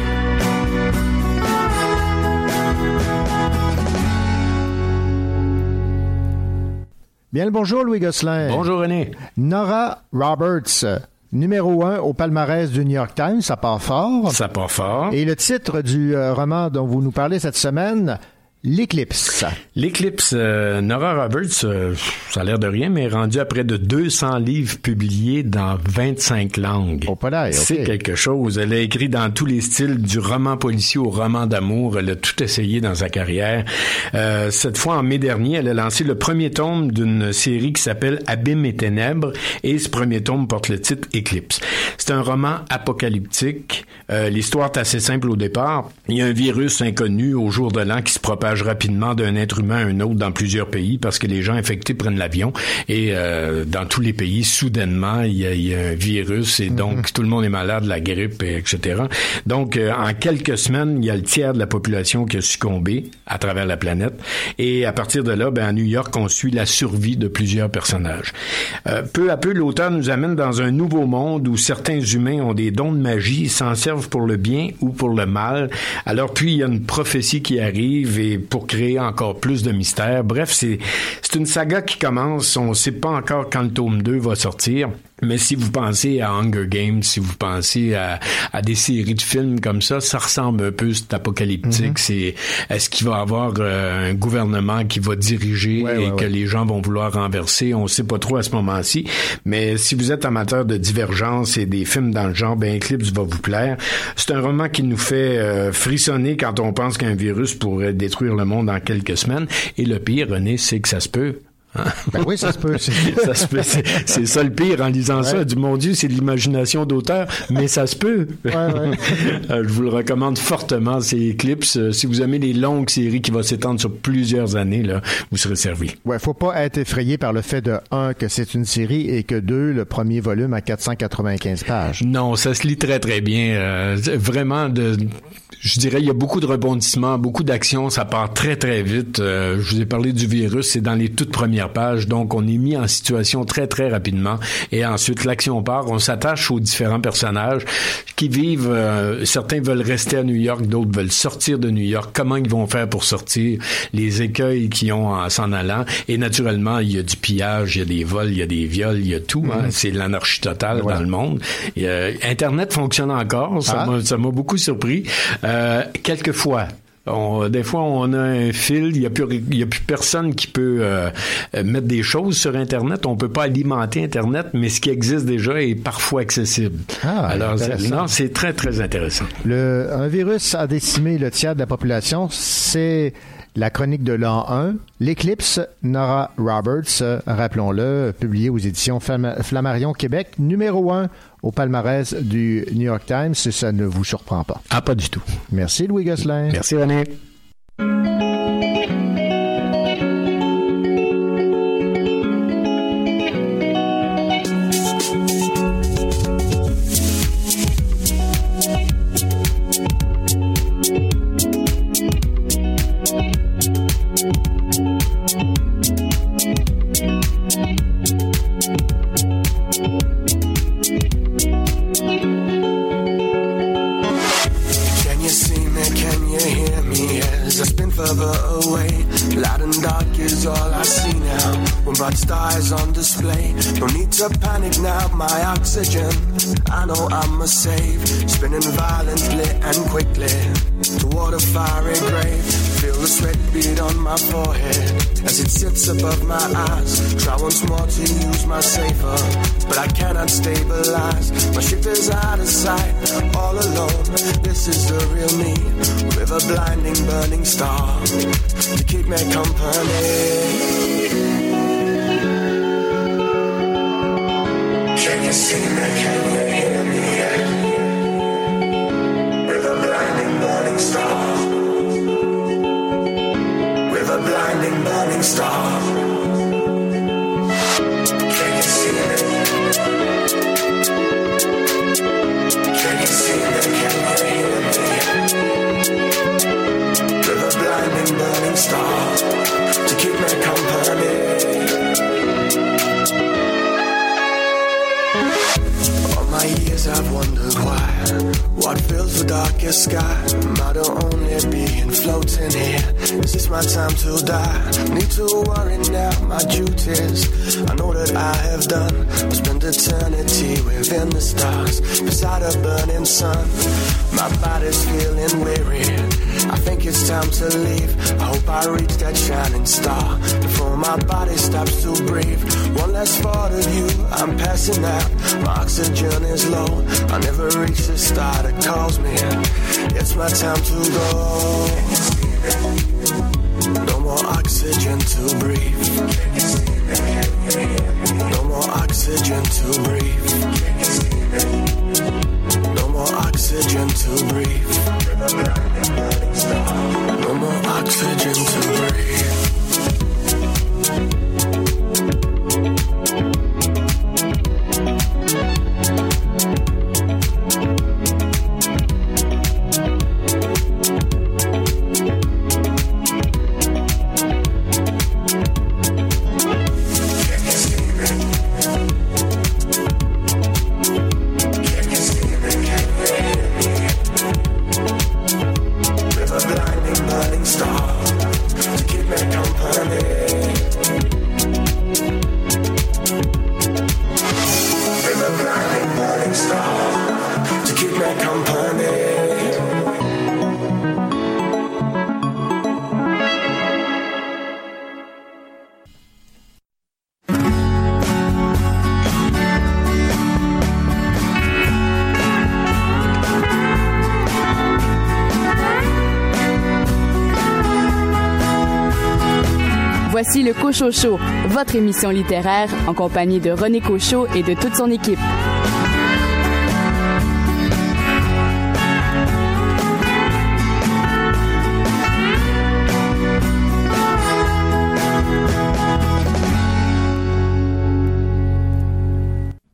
Bien le bonjour, Louis Gosselin. Bonjour, René. Nora Roberts, numéro un au palmarès du New York Times, ça part fort. Ça part fort. Et le titre du euh, roman dont vous nous parlez cette semaine, L'éclipse. L'éclipse, euh, Nora Roberts, euh, ça a l'air de rien, mais est rendue à près de 200 livres publiés dans 25 langues. Oh, pas d'ail, C'est quelque chose. Elle a écrit dans tous les styles, du roman policier au roman d'amour. Elle a tout essayé dans sa carrière. Euh, cette fois, en mai dernier, elle a lancé le premier tome d'une série qui s'appelle Abîme et ténèbres, et ce premier tome porte le titre Éclipse. C'est un roman apocalyptique. Euh, L'histoire est assez simple au départ. Il y a un virus inconnu au jour de l'an qui se propage rapidement d'un être humain à un autre dans plusieurs pays parce que les gens infectés prennent l'avion et euh, dans tous les pays, soudainement, il y a, il y a un virus et donc tout le monde est malade, la grippe, et etc. Donc, euh, en quelques semaines, il y a le tiers de la population qui a succombé à travers la planète et à partir de là, ben, à New York, on suit la survie de plusieurs personnages. Euh, peu à peu, l'auteur nous amène dans un nouveau monde où certains humains ont des dons de magie, s'en servent pour le bien ou pour le mal. Alors puis, il y a une prophétie qui arrive et pour créer encore plus de mystère. Bref, c'est une saga qui commence. On ne sait pas encore quand le tome 2 va sortir. Mais si vous pensez à Hunger Games, si vous pensez à, à des séries de films comme ça, ça ressemble un peu, c'est apocalyptique. Mhm. C'est est-ce qu'il va y avoir euh, un gouvernement qui va diriger Ouais, et ouais, que ouais. les gens vont vouloir renverser? On sait pas trop à ce moment-ci. Mais si vous êtes amateur de divergence et des films dans le genre, ben Eclipse va vous plaire. C'est un roman qui nous fait euh, frissonner quand on pense qu'un virus pourrait détruire le monde en quelques semaines. Et le pire, René, c'est que ça se peut. Ben oui, ça se peut. C'est- ça se peut. C'est, c'est ça le pire en lisant ça. Du mon Dieu, c'est de l'imagination d'auteur, mais ça se peut. Euh, je vous le recommande fortement, c'est Eclipse. Euh, Si vous aimez les longues séries qui vont s'étendre sur plusieurs années, là, vous serez servi. Ouais, faut pas être effrayé par le fait de un que c'est une série et que deux le premier volume à 495 pages. Non, ça se lit très très bien. Euh, vraiment, de, je dirais, il y a beaucoup de rebondissements, beaucoup d'actions. Ça part très très vite. Euh, je vous ai parlé du virus, c'est dans les toutes premières pages, donc on est mis en situation très très rapidement. Et ensuite, l'action part. On s'attache aux différents personnages qui vivent. euh, certains veulent rester à New York, d'autres veulent sortir de New York. Comment ils vont faire pour sortir? Les écueils qu'ils ont en s'en allant. Et naturellement, il y a du pillage, il y a des vols, il y a des viols, il y a tout. hein. Mhm. C'est l'anarchie totale dans le monde. Et, euh, Internet fonctionne encore. Ça Ah. m'a beaucoup surpris. Euh, quelquefois. On- des fois, on a un fil, il n'y a, plus- y a plus personne qui peut euh, euh, mettre des choses sur Internet. On peut pas alimenter Internet, mais ce qui existe déjà est parfois accessible. Ah, Alors, non, c'est très, très intéressant. Le, un virus a décimé le tiers de la population. C'est la chronique de l'an 1. L'éclipse, Nora Roberts, rappelons-le, publié aux éditions Flam- Flammarion Québec, numéro 1 au palmarès du New York Times, si ça ne vous surprend pas. Ah, pas du tout. Merci Louis Gosselin. Merci René. Above my eyes. Try once more to use my safer, but I cannot stabilize. My ship is out of sight, all alone. This is the real me, with a blinding, burning star to keep me company. Can you see me? Can you the sky? Might only being floating here. Is this my time to die? Need to worry now, my duties. I know that I have done. Will spend eternity within the stars, beside a burning sun. My body's feeling weary. I think it's time to leave. I hope I reach that shining star before my body stops to breathe. One last thought of you, I'm passing out. My oxygen is low. I never reach the star that calls me. It's my time to go. No more oxygen to breathe. No more oxygen to breathe. No more oxygen to breathe. No more oxygen to breathe. Le Cochocho, votre émission littéraire en compagnie de René Cochot et de toute son équipe.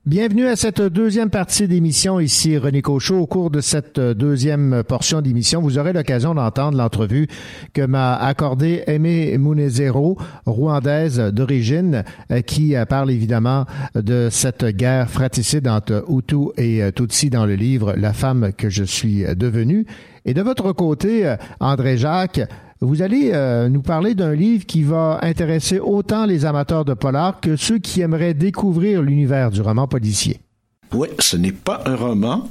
Bienvenue à cette deuxième partie d'émission. Ici René Cochot. Au cours de cette deuxième portion d'émission, vous aurez l'occasion d'entendre l'entrevue que m'a accordée Aimé Munezero, rwandaise d'origine, euh, qui euh, parle évidemment de cette guerre fratricide entre Hutu et euh, Tutsi dans le livre La femme que je suis devenue. Et de votre côté, André Jacques, vous allez euh, nous parler d'un livre qui va intéresser autant les amateurs de polar que ceux qui aimeraient découvrir l'univers du roman policier. Oui, ce n'est pas un roman,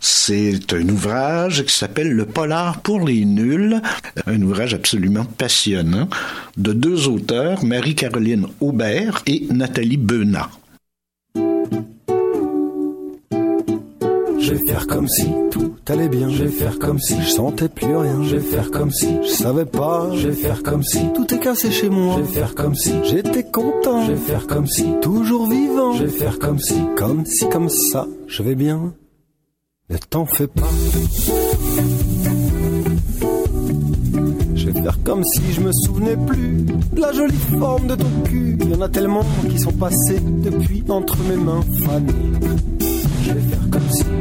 c'est un ouvrage qui s'appelle Le polar pour les nuls, un ouvrage absolument passionnant de deux auteurs, Marie-Caroline Aubert et Nathalie Benat. Je vais faire comme si tout allait bien. Je vais faire comme si je sentais plus rien. Je vais faire comme si je savais pas. Je vais faire comme si tout est cassé chez moi. Je vais faire comme si j'étais content. Je vais faire comme si toujours vivant. Je vais faire comme si, comme si, comme ça, je vais bien. Ne t'en fais pas. Je vais faire comme si je me souvenais plus de la jolie forme de ton cul. Il y en a tellement qui sont passés depuis entre mes mains fanées.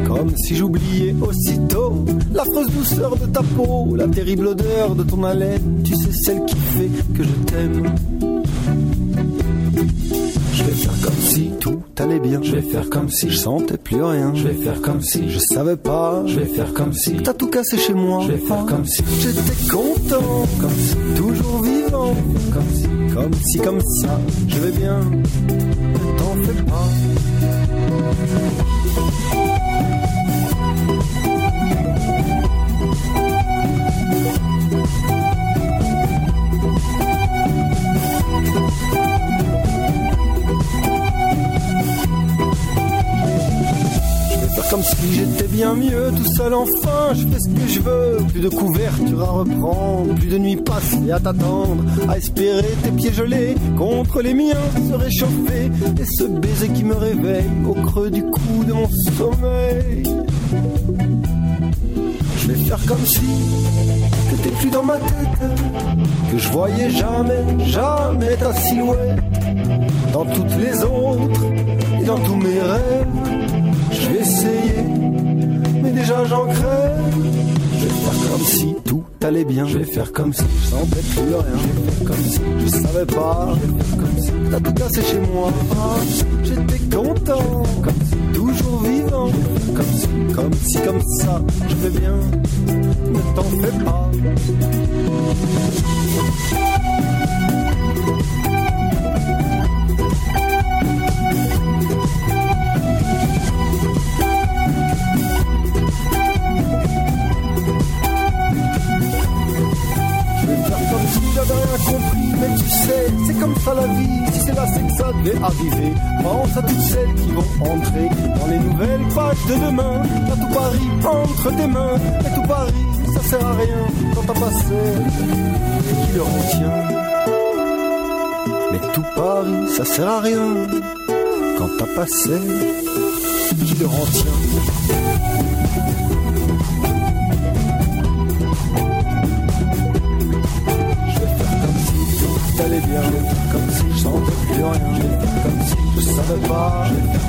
Comme si j'oubliais aussitôt l'affreuse douceur de ta peau, la terrible odeur de ton haleine, tu sais celle qui fait que je t'aime. Je vais faire comme si tout allait bien. Je vais faire comme si je sentais plus rien. Je vais faire comme si je savais pas. Je vais faire comme si t'as tout cassé chez moi. Je vais faire comme si j'étais content, comme si toujours vivant, comme si, comme si comme ça, je vais bien. Ne t'en fais pas. Comme si j'étais bien mieux, tout seul enfin, je fais ce que je veux. Plus de couverture à reprendre, plus de nuits passées à t'attendre, à espérer tes pieds gelés contre les miens se réchauffer. Et ce baiser qui me réveille au creux du cou de mon sommeil. Je vais faire comme si t'es plus dans ma tête, que je voyais jamais, jamais ta silhouette dans toutes les autres et dans tous mes rêves. Mais déjà j'en crève. Je vais faire comme si tout allait bien. Je vais faire comme si je sentais plus rien. Je vais faire comme si je savais pas. Je vais faire comme si t'as tout cassé chez moi. J'étais content, comme si toujours vivant. Comme si, comme si, comme ça, je vais bien. Ne t'en fais pas. C'est comme ça la vie. Si c'est là, c'est que ça devait arriver. Pense à toutes celles qui vont entrer dans les nouvelles pages de demain. Là, tout Paris entre tes mains. Et tout Paris, ça sert à rien quand t'as passé. Et qui le retient Mais tout Paris, ça sert à rien quand t'as passé. Qui le retient pas.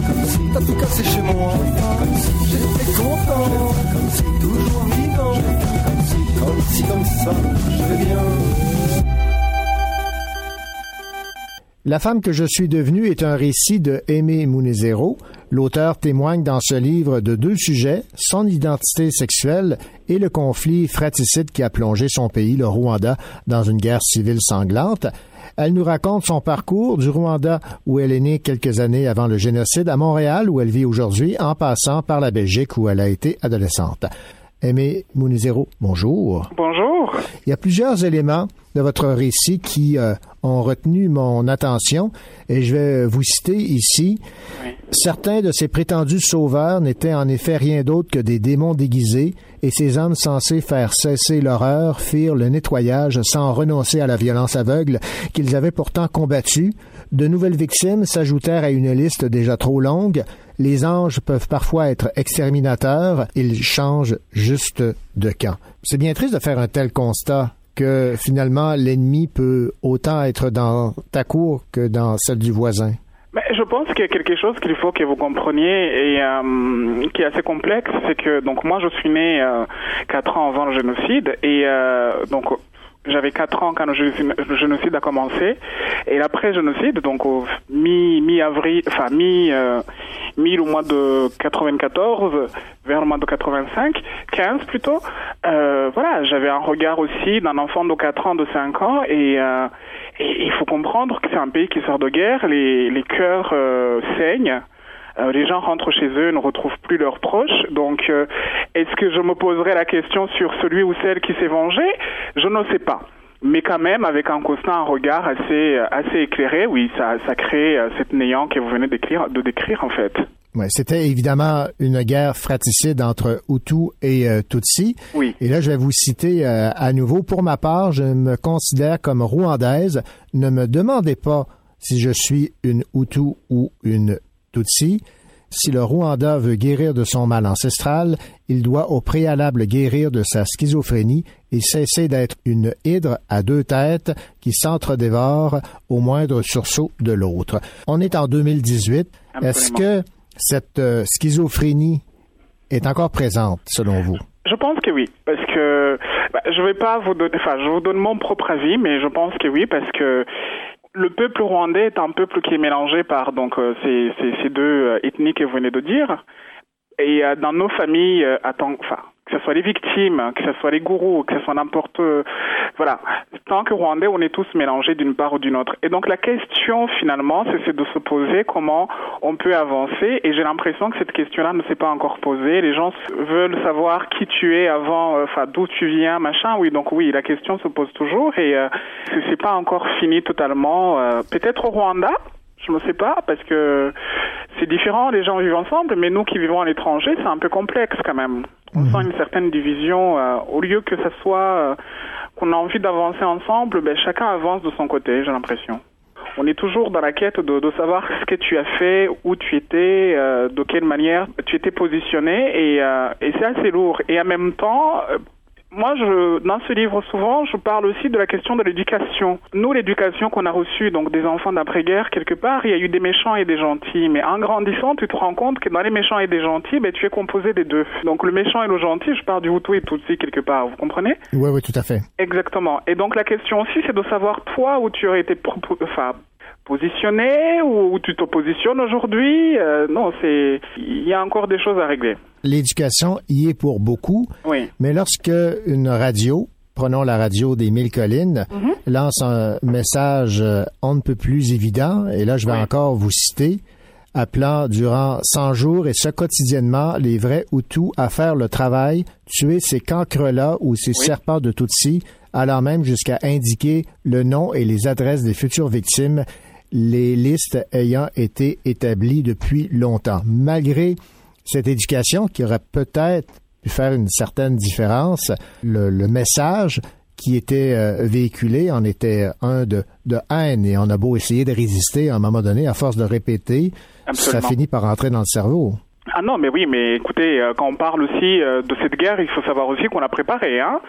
Comme si t'as tout cassé chez moi. Comme si j'étais content. Comme si toujours comme si, comme si, comme ça, je vais bien. La femme que je suis devenue est un récit de Aimé Munezero. L'auteur témoigne dans ce livre de deux sujets, son identité sexuelle et le conflit fratricide qui a plongé son pays, le Rwanda, dans une guerre civile sanglante. Elle nous raconte son parcours du Rwanda où elle est née quelques années avant le génocide à Montréal où elle vit aujourd'hui en passant par la Belgique où elle a été adolescente. Aimé Munizero, bonjour. Bonjour. Il y a plusieurs éléments de votre récit qui euh, ont retenu mon attention et je vais vous citer ici. Certains de ces prétendus sauveurs n'étaient en effet rien d'autre que des démons déguisés et ces hommes censés faire cesser l'horreur firent le nettoyage sans renoncer à la violence aveugle qu'ils avaient pourtant combattue. De nouvelles victimes s'ajoutèrent à une liste déjà trop longue. Les anges peuvent parfois être exterminateurs, ils changent juste de camp. C'est bien triste de faire un tel constat que finalement l'ennemi peut autant être dans ta cour que dans celle du voisin. Mais je pense qu'il y a quelque chose qu'il faut que vous compreniez et euh, qui est assez complexe, c'est que donc moi je suis né euh, quatre ans avant le génocide et euh, donc j'avais 4 ans quand le gé- le génocide a commencé. Et l'après génocide donc au mi mi avril enfin mi euh, mi au mois de 94 vers le mois de 85 15 plutôt euh, voilà j'avais un regard aussi d'un enfant de 4 ans de 5 ans et euh, et il faut comprendre que c'est un pays qui sort de guerre les les cœurs euh, saignent euh, les gens rentrent chez eux, ne retrouvent plus leurs proches. Donc, euh, est-ce que je me poserai la question sur celui ou celle qui s'est vengé? Je ne sais pas. Mais quand même, avec un constat, un regard assez, assez éclairé, oui, ça, ça crée euh, cette néant que vous venez d'écrire, de décrire, en fait. Ouais, c'était évidemment une guerre fratricide entre Hutu et euh, Tutsi. Oui. Et là, je vais vous citer euh, à nouveau. Pour ma part, je me considère comme rwandaise. Ne me demandez pas si je suis une Hutu ou une Tutsi. Si le Rwanda veut guérir de son mal ancestral, il doit au préalable guérir de sa schizophrénie et cesser d'être une hydre à deux têtes qui s'entre-dévore au moindre sursaut de l'autre. On est en 2018. Est-ce que cette euh, schizophrénie est encore présente, selon vous? Je pense que oui, parce que bah, je vais pas vous donner, enfin, je vous donne mon propre avis, mais je pense que oui, parce que le peuple rwandais est un peuple qui est mélangé par donc euh, ces, ces, deux euh, ethnies que vous venez de dire, et euh, dans nos familles, attends, enfin, que ce soit les victimes, que ce soit les gourous, que ce soit n'importe, euh, voilà, tant que Rwandais, on est tous mélangés d'une part ou d'une autre. Et donc la question finalement, c'est de se poser comment on peut avancer. Et j'ai l'impression que cette question-là ne s'est pas encore posée. Les gens veulent savoir qui tu es avant, euh, enfin d'où tu viens, machin. Oui, donc oui, la question se pose toujours et euh, c'est pas encore fini totalement. euh, Peut-être au Rwanda. Je ne sais pas, parce que c'est différent, les gens vivent ensemble, mais nous qui vivons à l'étranger, c'est un peu complexe quand même. On sent une certaine division. euh, au lieu que ça soit euh, qu'on a envie d'avancer ensemble, ben, chacun avance de son côté, j'ai l'impression. On est toujours dans la quête de, de savoir ce que tu as fait, où tu étais, euh, de quelle manière tu étais positionné, et, euh, et c'est assez lourd. Et en même temps, euh, moi, je, dans ce livre, souvent, je parle aussi de la question de l'éducation. Nous, l'éducation qu'on a reçue, donc des enfants d'après-guerre, quelque part, il y a eu des méchants et des gentils. Mais en grandissant, tu te rends compte que dans les méchants et des gentils, ben, tu es composé des deux. Donc le méchant et le gentil, je parle du Hutu et Tutsi quelque part, vous comprenez? Oui, oui, tout à fait. Exactement. Et donc la question aussi, c'est de savoir toi où tu aurais été propo- enfin, positionné, où tu te positionnes aujourd'hui. Euh, non, c'est il y a encore des choses à régler. L'éducation y est pour beaucoup, Oui. mais lorsque une radio, prenons la radio des Mille Collines, Mhm. lance un message euh, on ne peut plus évident, et là je vais encore vous citer, appelant durant 100 jours et ce quotidiennement les vrais Hutus à faire le travail, tuer ces cancres-là ou ces serpents de Tutsi allant même jusqu'à indiquer le nom et les adresses des futures victimes, les listes ayant été établies depuis longtemps. Malgré cette éducation qui aurait peut-être pu faire une certaine différence, le, le message qui était euh, véhiculé en était un de, de haine et on a beau essayer de résister à un moment donné, à force de répéter, Absolument. ça finit par rentrer dans le cerveau. Ah non, mais oui, mais écoutez, euh, quand on parle aussi euh, de cette guerre, il faut savoir aussi qu'on l'a préparée. Hein.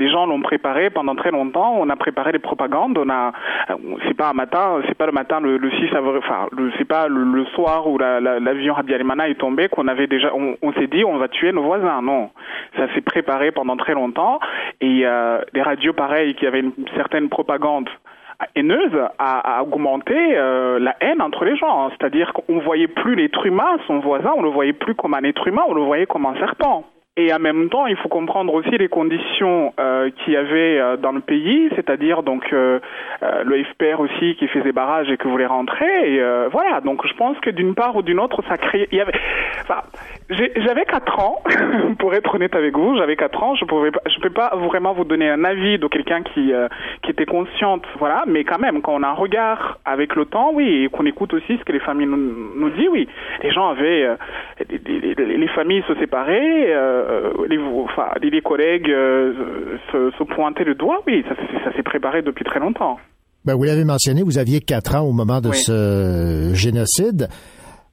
Les gens l'ont préparée pendant très longtemps. On a préparé les propagandes. On a, euh, c'est pas un matin, c'est pas le matin le, le 6 avril, enfin, c'est pas le, le soir où la- la- l'avion Rabbi Alimana est tombé qu'on avait déjà, on, on s'est dit on va tuer nos voisins. Non, ça s'est préparé pendant très longtemps. Et euh, les radios, pareil, qui avaient une certaine propagande haineuse a, augmenté euh, la haine entre les gens. C'est-à-dire qu'on voyait plus l'être humain, son voisin, on le voyait plus comme un être humain, on le voyait comme un serpent. Et en même temps, il faut comprendre aussi les conditions euh, qu'il y avait euh, dans le pays, c'est-à-dire donc euh, euh, le FPR aussi qui faisait barrage et qui voulait rentrer. Et euh, voilà, donc je pense que d'une part ou d'une autre, ça créait. Il y avait, enfin, j'avais quatre ans, pour être honnête avec vous, j'avais quatre ans. Je pouvais, pas, je peux pas vraiment vous donner un avis de quelqu'un qui euh, qui était consciente, voilà. Mais quand même, quand on a un regard avec le temps, oui, et qu'on écoute aussi ce que les familles nous, nous disent, oui, les gens avaient, les- les- les familles se séparaient, euh, les, enfin, les, les collègues euh, se, se pointaient le doigt, oui, ça, s'est- ça s'est préparé depuis très longtemps. Ben, vous l'avez mentionné, vous aviez quatre ans au moment de Oui. ce génocide.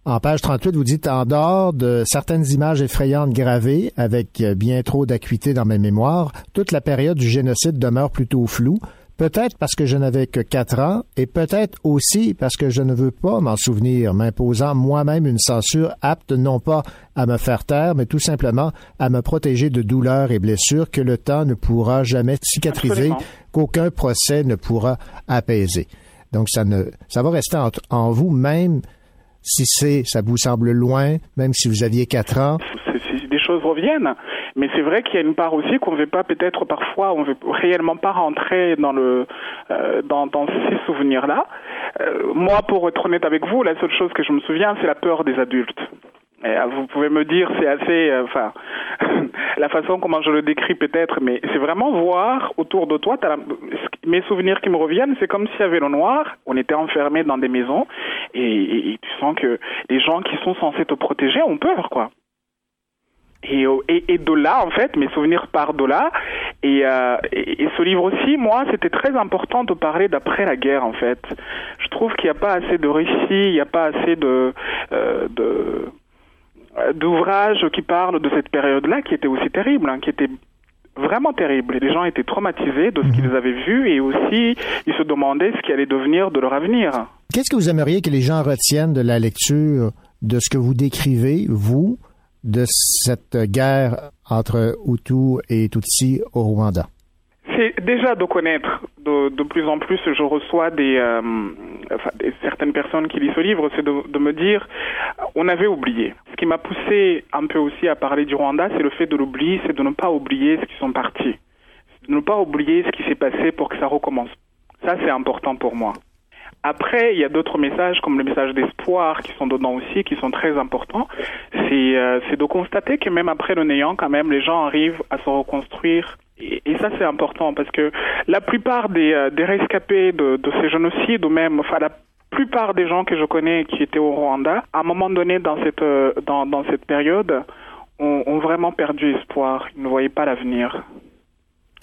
En page 38, vous dites, en dehors de certaines images effrayantes gravées, avec euh, bien trop d'acuité dans ma mémoire, toute la période du génocide demeure plutôt floue. Peut-être parce que je n'avais que quatre ans, et peut-être aussi parce que je ne veux pas m'en souvenir, m'imposant moi-même une censure apte non pas à me faire taire, mais tout simplement à me protéger de douleurs et blessures que le temps ne pourra jamais cicatriser, qu'aucun procès ne pourra apaiser. Donc ça ne ça va rester en, en vous même si c'est ça vous semble loin, même si vous aviez quatre ans. des choses reviennent. Mais c'est vrai qu'il y a une part aussi qu'on ne veut pas peut-être parfois, on ne veut réellement pas rentrer dans le euh, dans, dans ces souvenirs-là. Euh, moi, pour être honnête avec vous, la seule chose que je me souviens, c'est la peur des adultes. Et, euh, vous pouvez me dire, c'est assez, euh, enfin, la façon comment je le décris peut-être, mais c'est vraiment voir autour de toi. la- mes souvenirs qui me reviennent, c'est comme s'il y avait le noir. On était enfermés dans des maisons et, tu sens que les gens qui sont censés te protéger ont peur, quoi. Et, euh, et, de là, en fait, mes souvenirs partent de là. Et, euh, et, et ce livre aussi, moi, c'était très important de parler d'après la guerre, en fait. Je trouve qu'il n'y a pas assez de récits, il n'y a pas assez de, euh, de d'ouvrages qui parlent de cette période-là, qui était aussi terrible, hein, qui était vraiment terrible. Les gens étaient traumatisés de ce qu'ils avaient vu et aussi ils se demandaient ce qui allait devenir de leur avenir. Qu'est-ce que vous aimeriez que les gens retiennent de la lecture de ce que vous décrivez, vous, de cette guerre entre Hutu et Tutsi au Rwanda? Déjà de connaître. De, plus en plus, je reçois des, euh, certaines personnes qui lisent ce livre, c'est de, de me dire, on avait oublié. Ce qui m'a poussé un peu aussi à parler du Rwanda, c'est le fait de l'oublier, c'est de ne pas oublier ce qui sont partis, de ne pas oublier ce qui s'est passé pour que ça recommence. Ça, c'est important pour moi. Après, il y a d'autres messages comme le message d'espoir qui sont dedans aussi, qui sont très importants. C'est euh, de constater que même après le néant, quand même, les gens arrivent à se reconstruire. Et, ça, c'est important parce que la plupart des, euh, des rescapés de, de ces génocides, ou même, enfin, la plupart des gens que je connais qui étaient au Rwanda, à un moment donné dans cette, euh, dans, dans cette période, ont, ont vraiment perdu espoir. Ils ne voyaient pas l'avenir.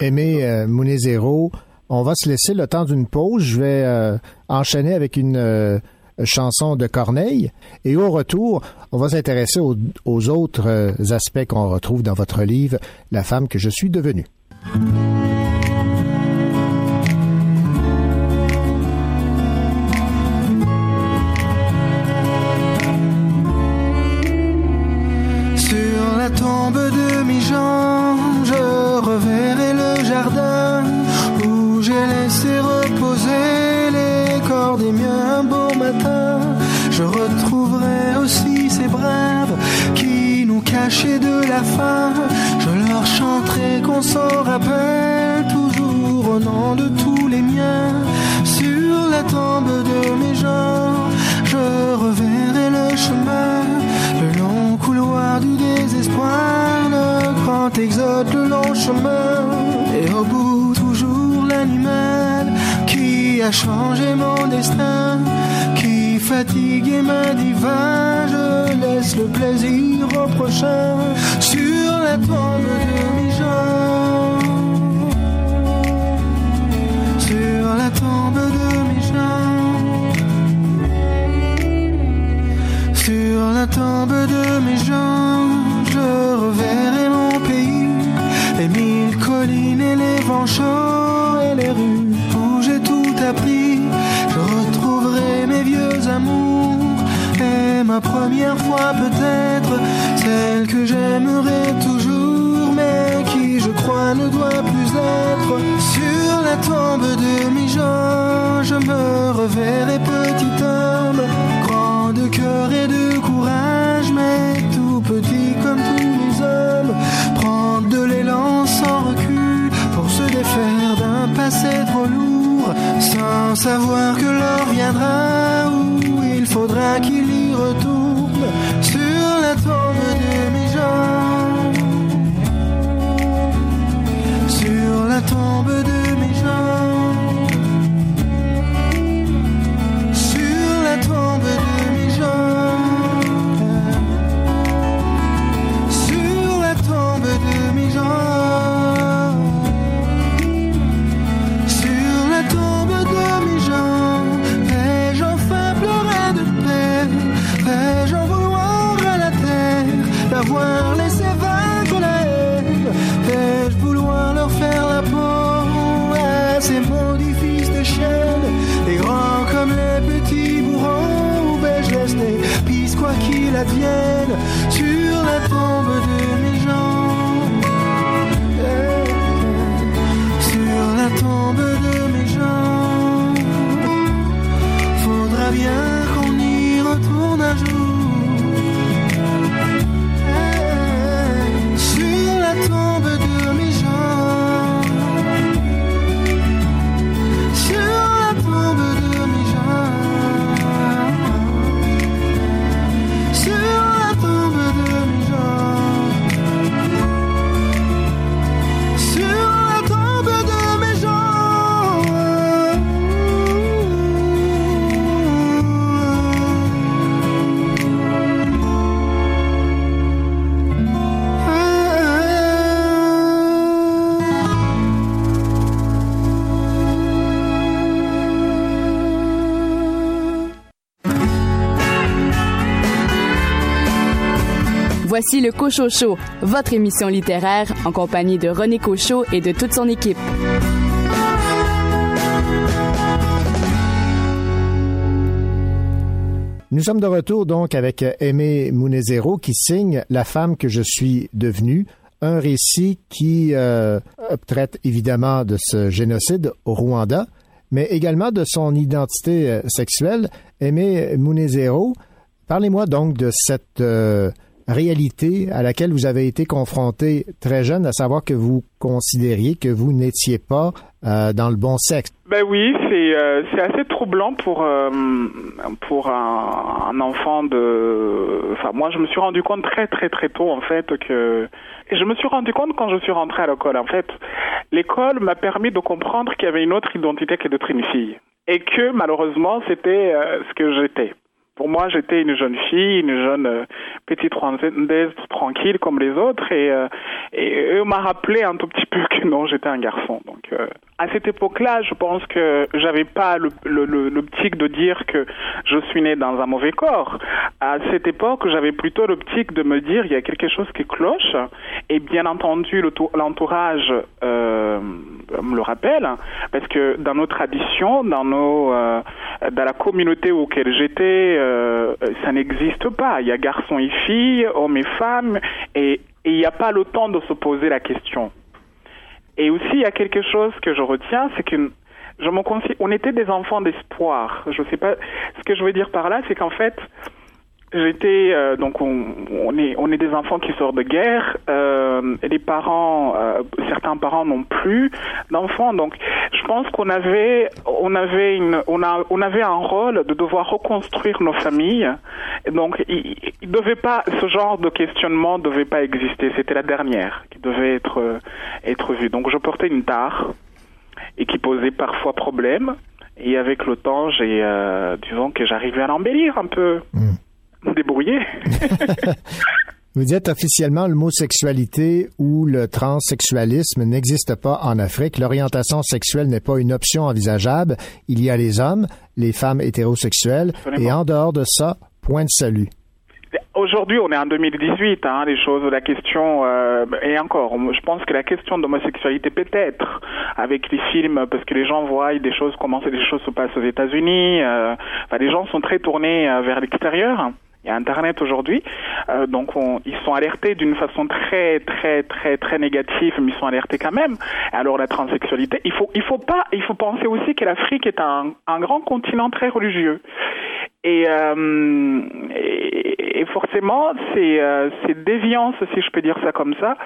Aimé euh, Mounezero, on va se laisser le temps d'une pause. Je vais euh, enchaîner avec une euh, chanson de Corneille. Et au retour, on va s'intéresser aux, autres euh, aspects qu'on retrouve dans votre livre, La femme que je suis devenue. Cochocho, votre émission littéraire en compagnie de René Cochot et de toute son équipe. Nous sommes de retour donc avec Aimé Munezero qui signe La femme que je suis devenue, un récit qui euh, traite évidemment de ce génocide au Rwanda, mais également de son identité euh, sexuelle. Aimé Munezero, parlez-moi donc de cette euh, réalité à laquelle vous avez été confronté très jeune, à savoir que vous considériez que vous n'étiez pas euh, dans le bon sexe? Ben oui, c'est euh, c'est assez troublant pour euh, pour un, enfant de. Enfin, moi, je me suis rendu compte très très très tôt en fait que. Je me suis rendu compte quand je suis rentré à l'école. En fait, l'école m'a permis de comprendre qu'il y avait une autre identité que d'être une fille et que malheureusement c'était ce que j'étais. Pour moi, j'étais une jeune fille, une jeune euh, petite rwandaise tranquille comme les autres, et, euh, et eux m'a rappelé un tout petit peu que non, j'étais un garçon. Donc, euh, à cette époque-là, je pense que j'avais pas l'optique de dire que je suis né dans un mauvais corps. À cette époque, j'avais plutôt l'optique de me dire il y a quelque chose qui cloche, et bien entendu, le tou- l'entourage euh, me le rappelle, parce que dans nos traditions, dans nos, euh, dans la communauté auquel j'étais, euh, ça n'existe pas. Il y a garçons et filles, hommes et femmes, et il n'y a pas le temps de se poser la question. Et aussi, il y a quelque chose que je retiens, c'est que je me on était des enfants d'espoir. Je sais pas ce que je veux dire par là, c'est qu'en fait, j'étais euh, donc on, est on est des enfants qui sortent de guerre. Euh, et les parents, euh, certains parents n'ont plus d'enfants, donc je pense qu'on avait on avait une on a on avait un rôle de devoir reconstruire nos familles. Donc il, il devait pas ce genre de questionnement devait pas exister. C'était la dernière qui devait être être vue. Donc je portais une tare et qui posait parfois problème. Et avec le temps, j'ai, euh, disons que j'arrivais à l'embellir un peu, me débrouiller. Vous dites officiellement l'homosexualité ou le transsexualisme n'existe pas en Afrique. L'orientation sexuelle n'est pas une option envisageable. Il y a les hommes, les femmes hétérosexuelles, et en dehors de ça, point de salut. Aujourd'hui, on est en 2018, hein, les choses, la question, euh, et encore, je pense que la question d'homosexualité peut-être, avec les films, parce que les gens voient des choses, comment des choses se passent aux États-Unis, euh, enfin, les gens sont très tournés euh, vers l'extérieur. Il y a Internet aujourd'hui, euh, donc on- ils sont alertés d'une façon très très très très négative, mais ils sont alertés quand même. Alors la transsexualité, il faut il faut pas, il faut penser aussi que l'Afrique est un, un grand continent très religieux. Et, euh, et, et forcément, ces, euh, ces déviances, si je peux dire ça comme ça,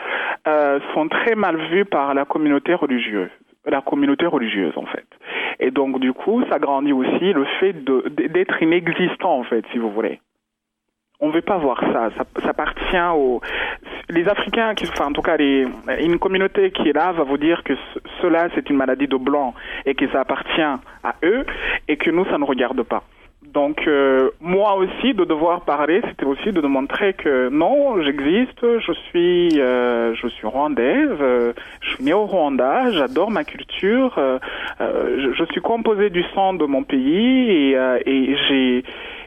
euh, sont très mal vues par la communauté religieuse la communauté religieuse en fait. Et donc du coup, ça grandit aussi le fait d'être inexistant en fait, si vous voulez. On veut pas voir ça. Ça, appartient aux les Africains, enfin en tout cas une communauté qui est là va vous dire que ce- cela c'est une maladie de blanc et que ça appartient à eux et que nous ça ne regarde pas. Donc euh, moi aussi de devoir parler, c'était aussi de montrer que non, j'existe, je suis euh, je suis rwandaise, euh, je suis née au Rwanda, j'adore ma culture, je, suis composé du sang de mon pays et j'ai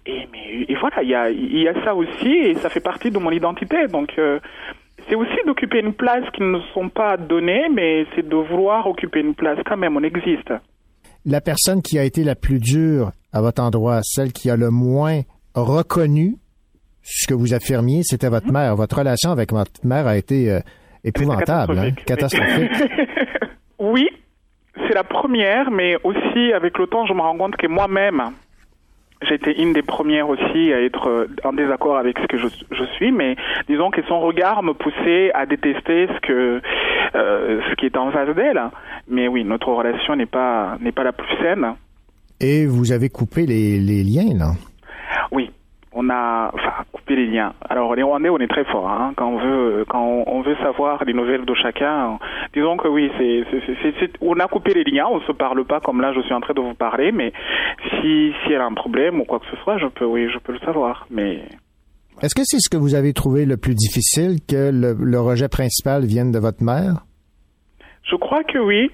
et, mais, et voilà, il y a y a ça aussi et ça fait partie de mon identité. Donc euh, c'est aussi d'occuper une place qui ne sont pas données, mais c'est de vouloir occuper une place quand même. On existe. La personne qui a été la plus dure à votre endroit, celle qui a le moins reconnu ce que vous affirmiez, c'était votre mère. Votre relation avec votre mère a été euh, épouvantable, hein, catastrophique. Oui, c'est la première, mais aussi avec le temps, je me rends compte que moi-même, j'étais une des premières aussi à être euh, en désaccord avec ce que je, je suis, mais disons que son regard me poussait à détester ce que euh, ce qui est en face d'elle. Mais oui, notre relation n'est pas n'est pas la plus saine. Et vous avez coupé les, les liens, là? Oui, on a enfin coupé les liens. Alors les Rwandais, on est très forts hein, quand on veut quand on, on veut savoir les nouvelles de chacun. Disons que oui, c'est c'est- c'est- c'est- on a coupé les liens, on se parle pas comme là je suis en train de vous parler, mais si si elle a un problème ou quoi que ce soit, je peux oui, je peux le savoir. Mais Est-ce que c'est ce que vous avez trouvé le plus difficile, que le, le rejet principal vienne de votre mère? Je crois que oui,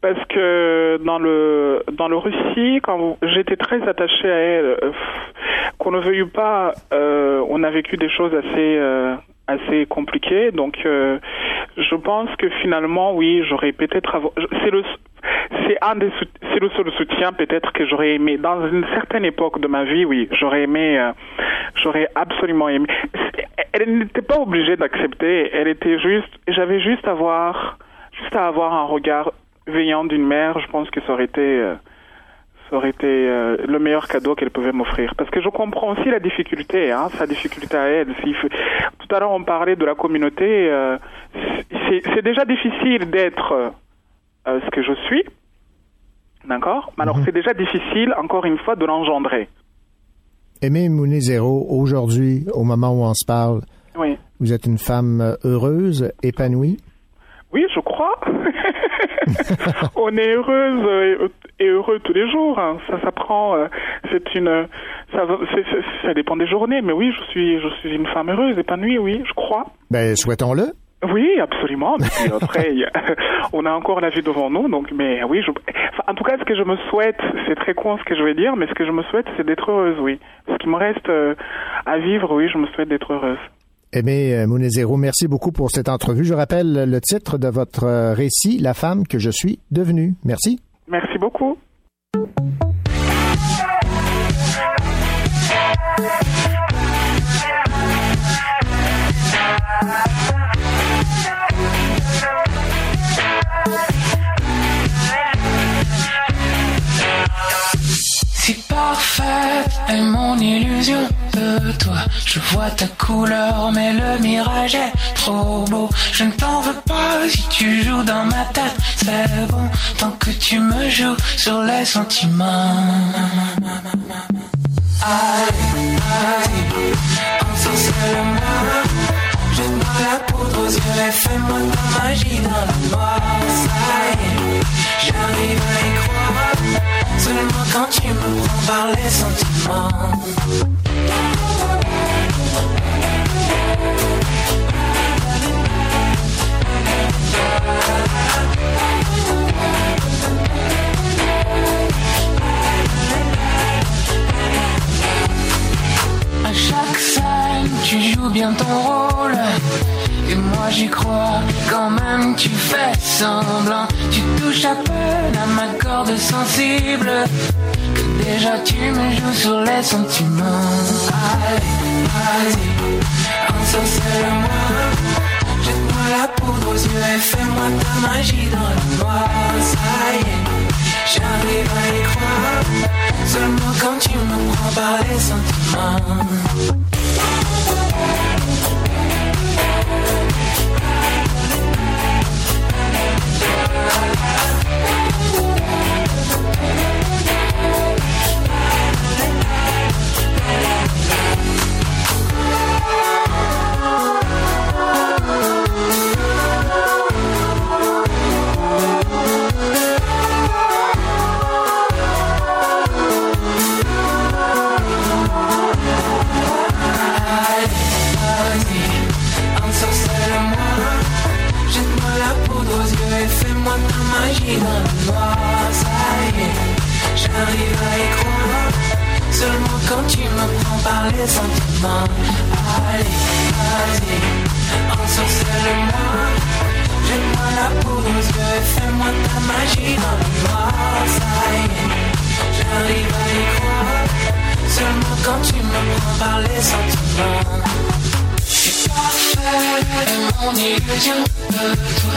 parce que dans le dans le récit, quand j'étais très attachée à elle, euh, qu'on ne veuille pas, euh, on a vécu des choses assez euh, assez compliquées. Donc, je pense que finalement, oui, j'aurais peut-être c'est le c'est un c'est le seul soutien peut-être que j'aurais aimé dans une certaine époque de ma vie. Oui, j'aurais aimé, j'aurais absolument aimé. Elle n'était pas obligée d'accepter. Elle était juste, j'avais juste à avoir juste à avoir un regard veillant d'une mère, je pense que ça aurait été, euh, ça aurait été euh, le meilleur cadeau qu'elle pouvait m'offrir. Parce que je comprends aussi la difficulté, hein, sa difficulté à elle. Tout à l'heure, on parlait de la communauté. euh, c'est déjà difficile d'être euh, ce que je suis, d'accord? Mais Alors, c'est déjà difficile, encore une fois, de l'engendrer. Aimé Mounet Zéro, aujourd'hui, au moment où on se parle, Oui. vous êtes une femme heureuse, épanouie? Oui, je crois. On est heureuse et heureux tous les jours. hein. Ça s'apprend. euh, C'est une. Ça, ça dépend des journées, mais oui, je suis, je suis une femme heureuse, épanouie. Oui, je crois. Ben, souhaitons-le. Oui, absolument. Mais puis après, on a encore la vie devant nous, donc. Mais oui, je. enfin, en tout cas, ce que je me souhaite, c'est très con ce que je vais dire, mais ce que je me souhaite, c'est d'être heureuse. Oui. Ce qui me reste euh, à vivre, oui, je me souhaite d'être heureuse. Aimé euh, Mounet Zéro, merci beaucoup pour cette entrevue. Je rappelle le titre de votre euh, récit, La femme que je suis devenue. Merci. Merci beaucoup. Si parfaite est mon illusion de toi, je vois ta couleur, mais le mirage est trop beau. Je ne t'en veux pas si tu joues dans ma tête, c'est bon, tant que tu me joues sur les sentiments. Allez, allez, ensorcelle-moi. Jette-moi la poudre aux yeux fais-moi ta magie dans la mort. Ça y est, j'arrive à y croire. Seulement par les sentiments. À chaque scène, tu joues bien ton rôle. Et moi j'y crois, quand même tu fais semblant. Tu touches à peine à ma corde sensible. Que déjà tu me joues sur les sentiments. Allez, vas-y, ensorcelle-moi. Jette-moi la poudre aux yeux et fais-moi ta magie dans la noix. Ça y est, j'arrive à y croire. Seulement quand tu me prends par les sentiments. Yeah. Tu me prends par les sentiments. Allez, vas-y, ensorcelle-moi. Jette-moi la poudre aux yeux fais-moi ta magie dans la noix. Ça y est, j'arrive à y croire. Seulement quand tu me prends par les sentiments. Toi. C'est parfait, mon illusion de toi.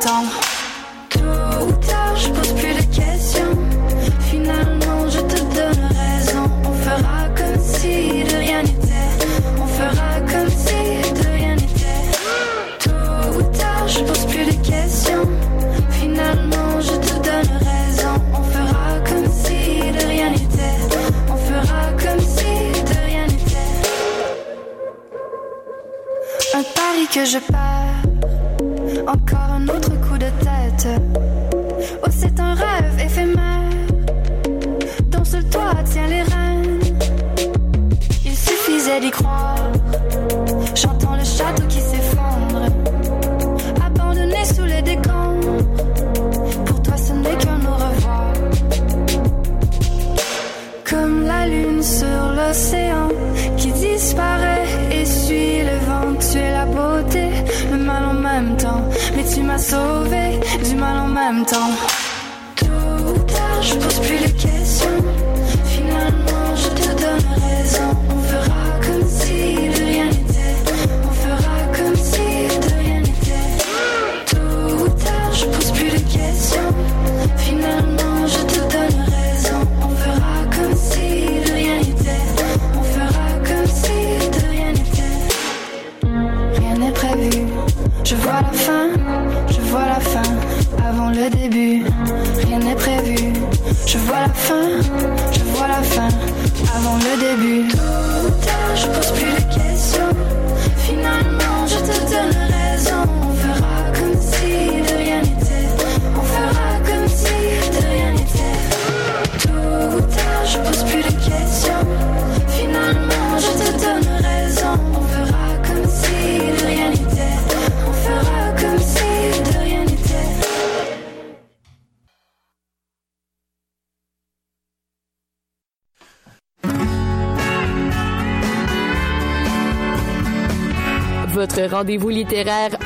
Tôt ou tard, je pose plus de questions. Finalement, je te donne raison. On fera comme si de rien n'était. On fera comme si de rien n'était. Tôt ou tard, je pose plus de questions. Finalement, je te donne raison. On fera comme si de rien n'était. On fera comme si de rien n'était. Un pari que je perds.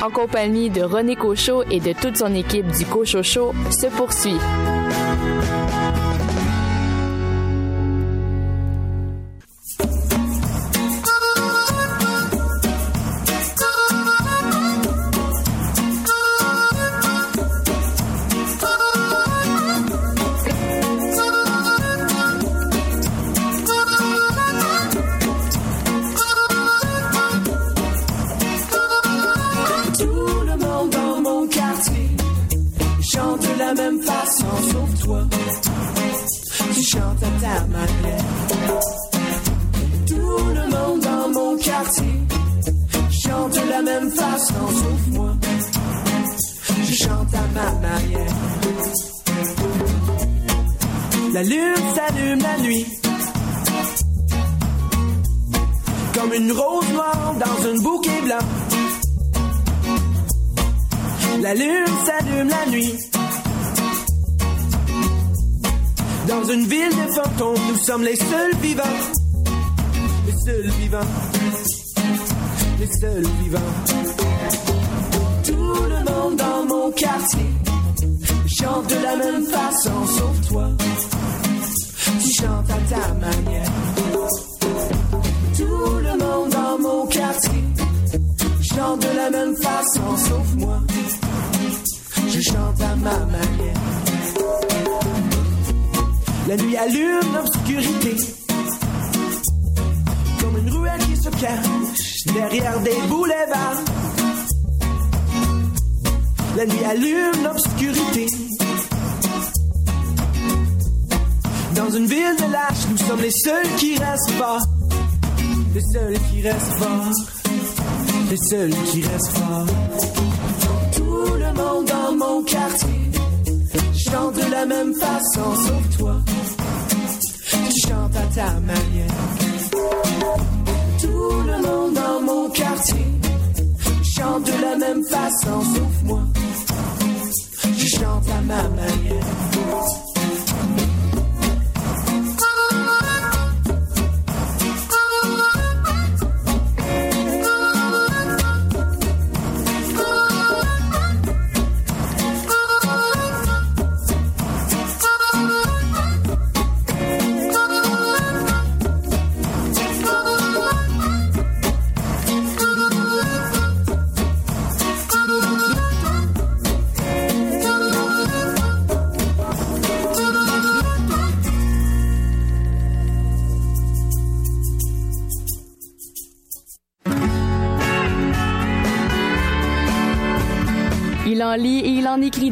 En compagnie de René Cochot et de toute son équipe du Cochot se poursuit.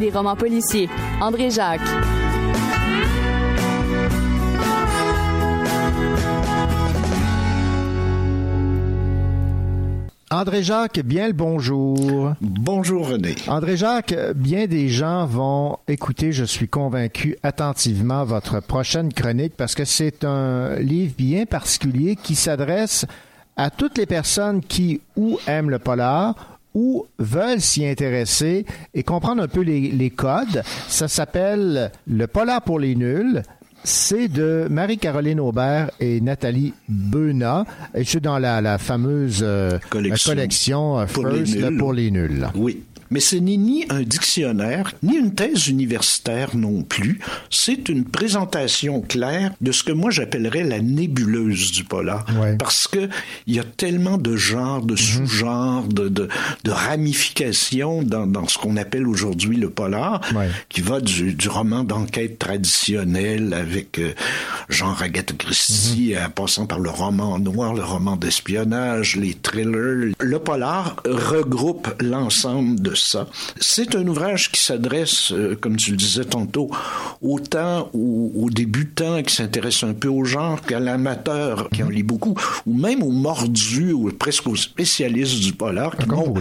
Des romans policiers. André Jacques. André Jacques, bien le bonjour. Bonjour René. André Jacques, bien des gens vont écouter, je suis convaincu, attentivement votre prochaine chronique parce que c'est un livre bien particulier qui s'adresse à toutes les personnes qui ou aiment le polar ou veulent s'y intéresser et comprendre un peu les, les codes. Ça s'appelle Le polar pour les nuls. C'est de Marie-Caroline Aubert et Nathalie Beuna. Et c'est dans la, la fameuse euh, Collection collection euh, pour les First nuls. pour les nuls. Oui. Mais ce n'est ni un dictionnaire, ni une thèse universitaire non plus. C'est une présentation claire de ce que moi j'appellerais la nébuleuse du polar. Parce que il y a tellement de genres, de sous-genres, de, de, de ramifications dans, dans ce qu'on appelle aujourd'hui le polar, qui va du, du roman d'enquête traditionnel avec euh, genre Agatha Christie, en passant par le roman noir, le roman d'espionnage, les thrillers. Le polar regroupe l'ensemble de ça. C'est un ouvrage qui s'adresse, euh, comme tu le disais tantôt, autant aux, aux débutants qui s'intéressent un peu au genre qu'à l'amateur qui en lit beaucoup, ou même aux mordus ou presque aux spécialistes du polar qui vont,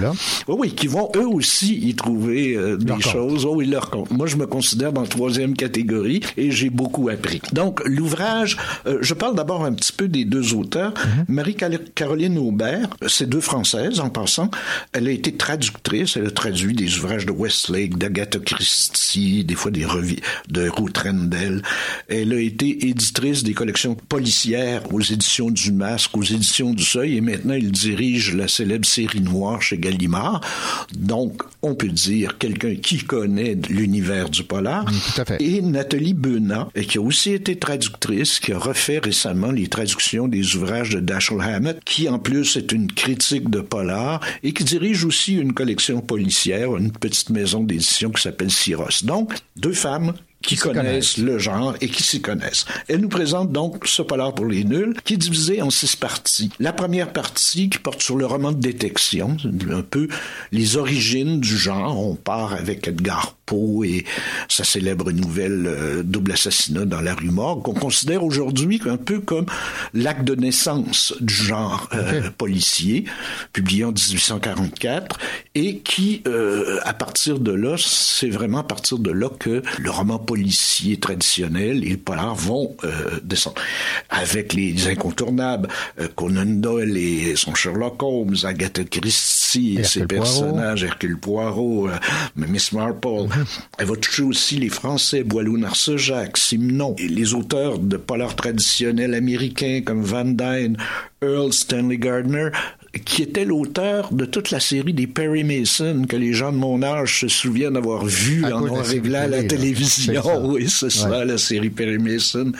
Oui, oui, qui vont eux aussi y trouver euh, des choses. Oh oui, leur compte. Moi, je me considère dans la troisième catégorie et j'ai beaucoup appris. Donc, l'ouvrage, euh, je parle d'abord un petit peu des deux auteurs. Marie-Caroline Aubert, c'est deux Françaises en passant. Elle a été traductrice, elle a traduit traduit des ouvrages de Westlake, d'Agatha Christie, des fois des revues de Ruth Rendell. Elle a été éditrice des collections policières aux éditions du Masque, aux éditions du Seuil, et maintenant elle dirige la célèbre série noire chez Gallimard. Donc, on peut dire quelqu'un qui connaît l'univers du polar. tout à fait. Et Nathalie Benat, qui a aussi été traductrice, qui a refait récemment les traductions des ouvrages de Dashiell Hammett, qui en plus est une critique de polar et qui dirige aussi une collection policière, une petite maison d'édition qui s'appelle Syros. Donc, deux femmes qui connaissent le genre et qui s'y connaissent. Elle nous présente donc ce polar pour les nuls, qui est divisé en six parties. La première partie qui porte sur le roman de détection, un peu les origines du genre. On part avec Edgar Poe et sa célèbre nouvelle euh, Double assassinat dans la rue Morgue, qu'on considère aujourd'hui un peu comme l'acte de naissance du genre euh, policier, publié en 1844, et qui, euh, à partir de là, c'est vraiment à partir de là que le roman policier traditionnel et le polar vont euh, descendre. Avec les incontournables, euh, Conan Doyle et son Sherlock Holmes, Agatha Christie et ses Hercule Poirot. personnages, Hercule Poirot, euh, Miss Marple. Elle va toucher aussi les Français, Boileau Narcejac, Simon, et les auteurs de polar traditionnels américains comme Van Dyne, Earl Stanley Gardner, qui était l'auteur de toute la série des Perry Mason que les gens de mon âge se souviennent avoir vu À en noir et série blanc à la télévision. ça. Oui, c'est ça, la série Perry Mason.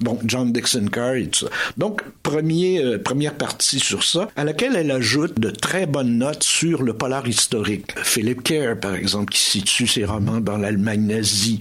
Bon, John Dixon Carr et tout ça. Donc, premier, euh, première partie sur ça, à laquelle elle ajoute de très bonnes notes sur le polar historique. Philip Kerr, par exemple, qui situe ses romans dans l'Allemagne nazie.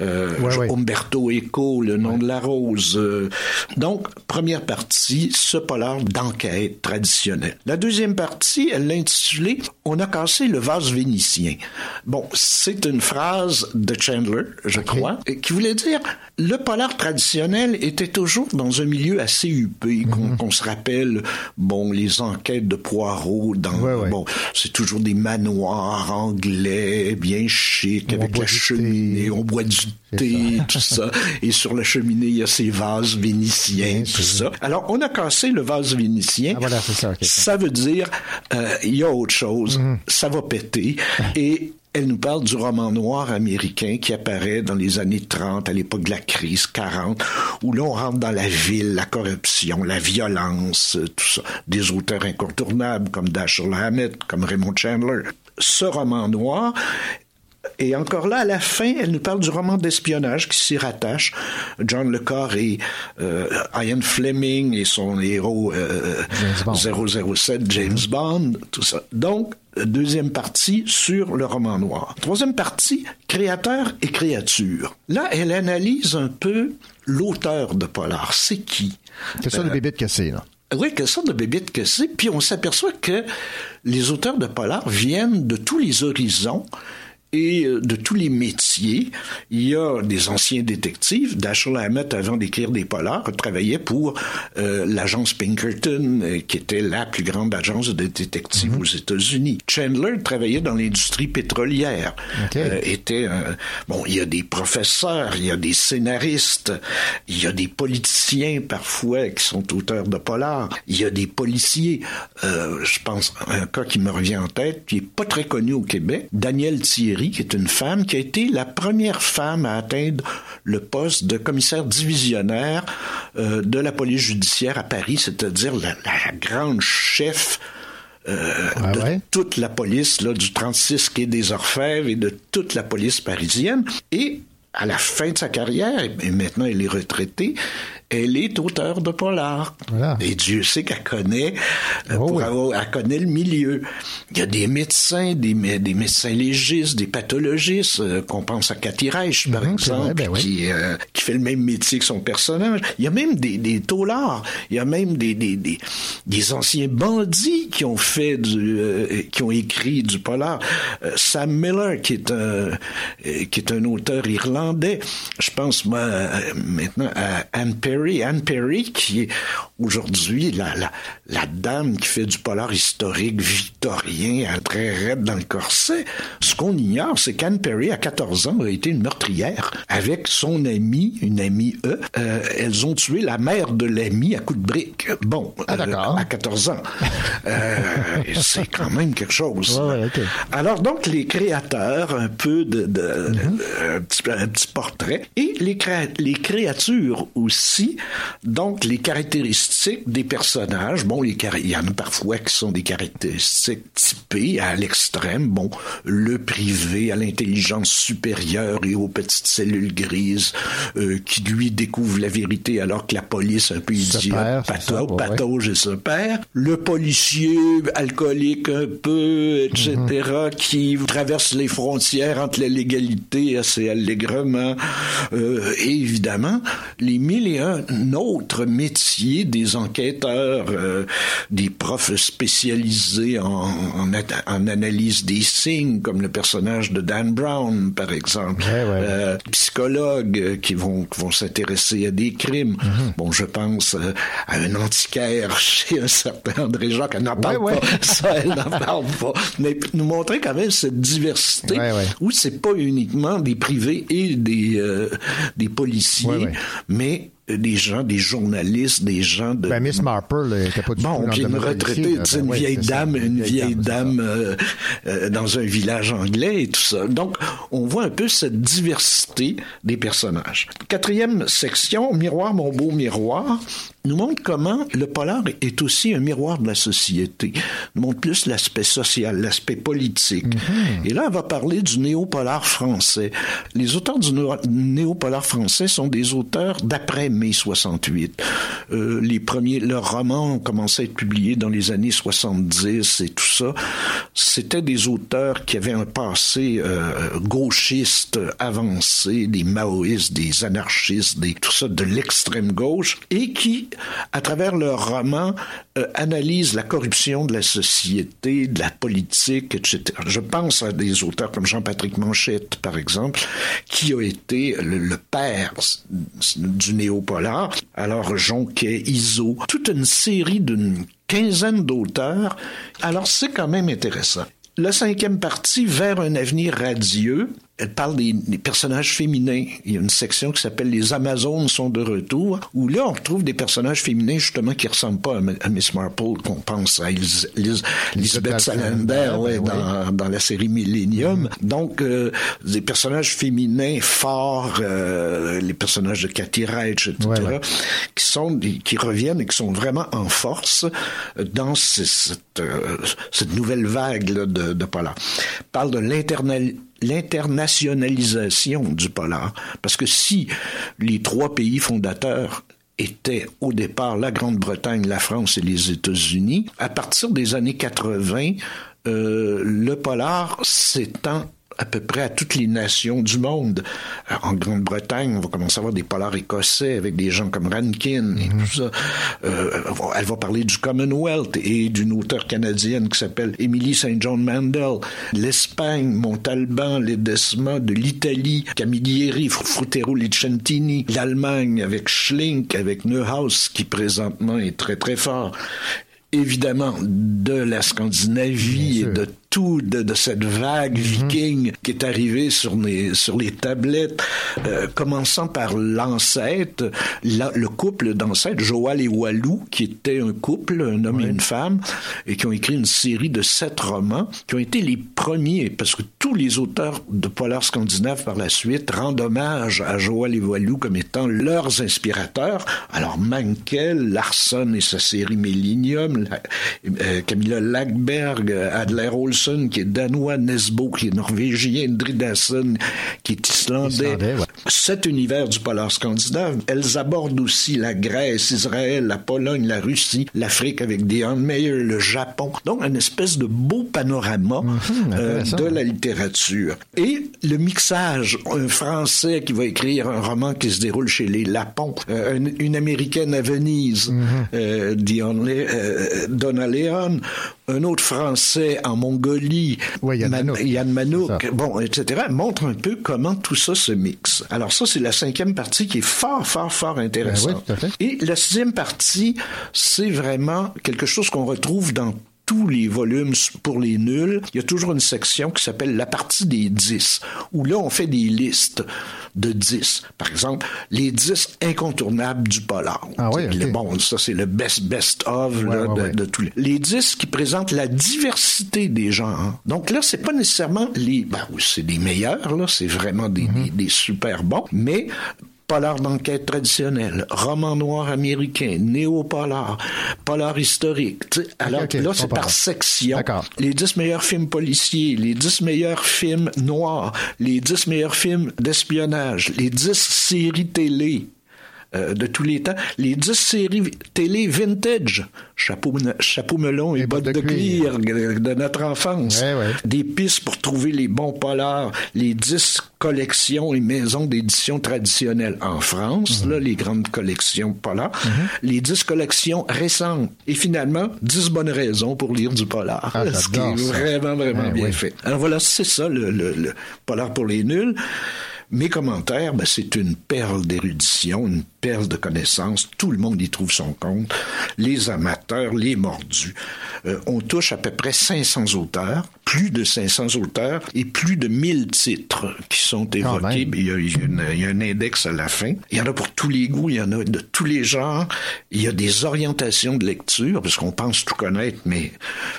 Euh, Ouais, ouais. Umberto Eco, Le nom de la rose. Euh, donc, première partie, ce polar d'enquête traditionnel. La deuxième partie, elle l'a intitulée On a cassé le vase vénitien. Bon, c'est une phrase de Chandler, je crois, qui voulait dire le polar traditionnel était toujours dans un milieu assez huppé, qu'on qu'on se rappelle, bon, les enquêtes de Poirot dans, bon, c'est toujours des manoirs anglais, bien chic, avec la cheminée, on boit du thé, tout ça. Et sur la cheminée, il y a ces vases vénitiens, tout ça. Alors, on a cassé le vase vénitien. Ah, voilà, c'est ça. Ça veut dire, euh, il y a autre chose, ça va péter. Et elle nous parle du roman noir américain qui apparaît dans les années 30, à l'époque de la crise 40, où là, on rentre dans la ville, la corruption, la violence, euh, tout ça. Des auteurs incontournables comme Dashiell Hammett, comme Raymond Chandler. Ce roman noir et encore là, à la fin, elle nous parle du roman d'espionnage qui s'y rattache. John Le Carré, euh, Ian Fleming et son héros euh, 007, James Bond, tout ça. Donc, deuxième partie sur le roman noir. Troisième partie, créateur et créature. Là, elle analyse un peu l'auteur de Polar. C'est qui? C'est ça, le bébé de cassé, là. Oui, quelle sorte de bébite que c'est. Puis on s'aperçoit que les auteurs de polar viennent de tous les horizons et euh, de tous les métiers. Il y a des anciens détectives. Dashiell Hammett, avant d'écrire des polars, travaillait pour euh, l'agence Pinkerton, euh, qui était la plus grande agence de détectives aux États-Unis. Chandler travaillait dans l'industrie pétrolière. Euh, était un- bon, il y a des professeurs, il y a des scénaristes, il y a des politiciens parfois qui sont auteurs de polars, il y a des policiers. Je pense un cas qui me revient en tête, qui est pas très connu au Québec, Danielle Thierry, qui est une femme qui a été la première femme à atteindre le poste de commissaire divisionnaire euh, de la police judiciaire à Paris, c'est-à-dire la, la grande chef euh, de toute la police là, du 36 quai des Orfèvres et de toute la police parisienne. Et à la fin de sa carrière, et maintenant elle est retraitée, elle est auteure de polar. Et Dieu sait qu'elle connaît, euh, pour avoir- elle connaît le milieu. Il y a des médecins, des, des médecins légistes, des pathologistes, euh, qu'on pense à Cathy Reich, par exemple, qui, euh, qui fait le même métier que son personnage. Il y a même des, des taulards, il y a même des, des, des, des anciens bandits qui ont fait du, qui ont écrit du polar. Sam Miller, qui est un, qui est un auteur irlandais. Je pense, moi, maintenant à Anne Perry. Anne Perry, qui est aujourd'hui la, la, la dame qui fait du polar historique victorien, euh, très raide dans le corset. Ce qu'on ignore, c'est qu'Anne Perry, à 14 ans, a été une meurtrière. Avec son amie, une amie E, euh, elles ont tué la mère de l'amie à coups de brique. Bon, euh, à 14 ans. Euh, c'est quand même quelque chose. Alors donc, les créateurs, un peu de, de- un, petit, un petit portrait, et les, les créatures aussi, donc les caractéristiques des personnages. Bon, les caractéristiques il y en a parfois qui sont des caractéristiques typées à l'extrême. Bon, le privé à l'intelligence supérieure et aux petites cellules grises euh, qui lui découvrent la vérité alors que la police un peu idiote perd, c'est ça, patau- ouais, ouais. patauge et se perd. Le policier alcoolique un peu, etc., Mhm. qui traverse les frontières entre la légalité assez allègrement. Euh, et évidemment, les mille et un autres métiers des enquêteurs, euh, des profs spécialisés en, en, at- en analyse des signes, comme le personnage de Dan Brown, par exemple. Euh, psychologues euh, qui vont, qui vont s'intéresser à des crimes. Bon, je pense euh, à un antiquaire chez un certain André Jacques. Elle n'en parle Ouais, ouais. pas. Ça, elle n'en parle pas. Mais nous montrer quand même cette diversité où c'est pas uniquement des privés et des, euh, des policiers, mais des gens, des journalistes, des gens de... Ben, Miss Marple, là, elle était pas du Bon, puis une retraitée, Ben une oui, vieille dame, une vieille dame euh, euh, dans un village anglais et tout ça. Donc, on voit un peu cette diversité des personnages. Quatrième section, Miroir, mon beau miroir, nous montre comment le polar est aussi un miroir de la société. Nous montre plus l'aspect social, l'aspect politique. Et là, on va parler du néo-polar français. Les auteurs du néo- néo-polar français sont des auteurs d'après mai 68. Euh, les premiers, leurs romans ont commencé à être publiés dans les années 70 et tout ça. C'était des auteurs qui avaient un passé euh, gauchiste avancé, des maoïstes, des anarchistes, des tout ça de l'extrême gauche, et qui, à travers leurs romans, euh, analysent la corruption de la société, de la politique, etc. Je pense à des auteurs comme Jean-Patrick Manchette, par exemple, qui a été le, le père du néo-polar. Alors, Jonquet, Iso, toute une série d'une quinzaine d'auteurs. Alors, c'est quand même intéressant. La cinquième partie, Vers un avenir radieux, elle parle des, des personnages féminins. Il y a une section qui s'appelle Les Amazones sont de retour, où là, on retrouve des personnages féminins, justement, qui ressemblent pas à, Miss Marple, qu'on pense à Elis- Elis- Lisbeth Salander, ouais, dans, dans la série Millennium. Donc, euh, des personnages féminins forts, euh, les personnages de Cathy Reitch, etc., qui sont, qui reviennent et qui sont vraiment en force euh, dans ce- cette, euh, cette nouvelle vague là, de, de polar. Parle de l'internal l'internationalisation du polar. Parce que si les trois pays fondateurs étaient au départ la Grande-Bretagne, la France et les États-Unis, à partir des années 80, euh, le polar s'étend à peu près à toutes les nations du monde. Euh, En Grande-Bretagne, on va commencer à avoir des polars écossais avec des gens comme Rankin et tout ça. Euh, elle va parler du Commonwealth et d'une auteure canadienne qui s'appelle Emily St. John Mandel. L'Espagne, Montalban, Ledesma, de l'Italie, Camilleri, Fr- Frutero Licentini. L'Allemagne avec Schlink, avec Neuhaus, qui présentement est très très fort évidemment de la Scandinavie et de tout de, de cette vague viking qui est arrivée sur les sur les tablettes, euh, commençant par l'ancêtre, la- le couple d'ancêtres, Joal et Walou, qui était un couple, un homme et une femme, et qui ont écrit une série de sept romans, qui ont été les premiers, parce que tous les auteurs de polar scandinaves par la suite rendent hommage à Joal et Walou comme étant leurs inspirateurs. Alors Mankell, Larsson et sa série Millennium, la- euh, Camilla Lackberg, Adler Qui est danois, Nesbo qui est norvégien, Dridasson qui est islandais. Cet univers du polar scandinave, elles abordent aussi la Grèce, Israël, la Pologne, la Russie, l'Afrique avec Dion Meyer, le Japon. Donc, une espèce de beau panorama euh, intéressant. de la littérature. Et le mixage, un Français qui va écrire un roman qui se déroule chez les Lapons, euh, une, une Américaine à Venise, euh, Dion Le- euh, Donna Leon, un autre Français en Mongolie, Man- Yann Manouk, bon, etc., montre un peu comment tout ça se mixe. Alors ça, c'est la cinquième partie qui est fort, fort, fort intéressante. Et la sixième partie, c'est vraiment quelque chose qu'on retrouve dans tous les volumes pour les nuls, il y a toujours une section qui s'appelle la partie des 10, où là, on fait des listes de 10. Par exemple, les 10 incontournables du polar. Ah oui, Bon, ça, c'est le best, best of là, de, de tous les... Les 10 qui présentent la diversité des genres. Donc là, c'est pas nécessairement les... Ben oui, c'est des meilleurs, là, c'est vraiment des, des, des super bons, mais polar d'enquête traditionnel, roman noir américain, néo-polar, polar historique. Alors là, c'est par section. Les 10 meilleurs films policiers, les 10 meilleurs films noirs, les 10 meilleurs films d'espionnage, les 10 séries télé. Euh, de tous les temps, les 10 séries télé vintage, chapeau, chapeau melon et, bottes de, cuir de notre enfance, des pistes pour trouver les bons polars, les 10 collections et maisons d'édition traditionnelles en France, Mhm. là, les grandes collections polars, les 10 collections récentes, et finalement, 10 bonnes raisons pour lire du polar. Ah, ce qui est vraiment, vraiment bien oui. fait. Alors voilà, c'est ça, le, le- le polar pour les nuls. Mes commentaires, ben, c'est une perle d'érudition, une perle de connaissances. Tout le monde y trouve son compte. Les amateurs, les mordus. Euh, on touche à peu près 500 auteurs, plus de 500 auteurs et plus de 1000 titres qui sont évoqués. Il y, a, il y a une- il y a un index à la fin. Il y en a pour tous les goûts, il y en a de tous les genres. Il y a des orientations de lecture, parce qu'on pense tout connaître, mais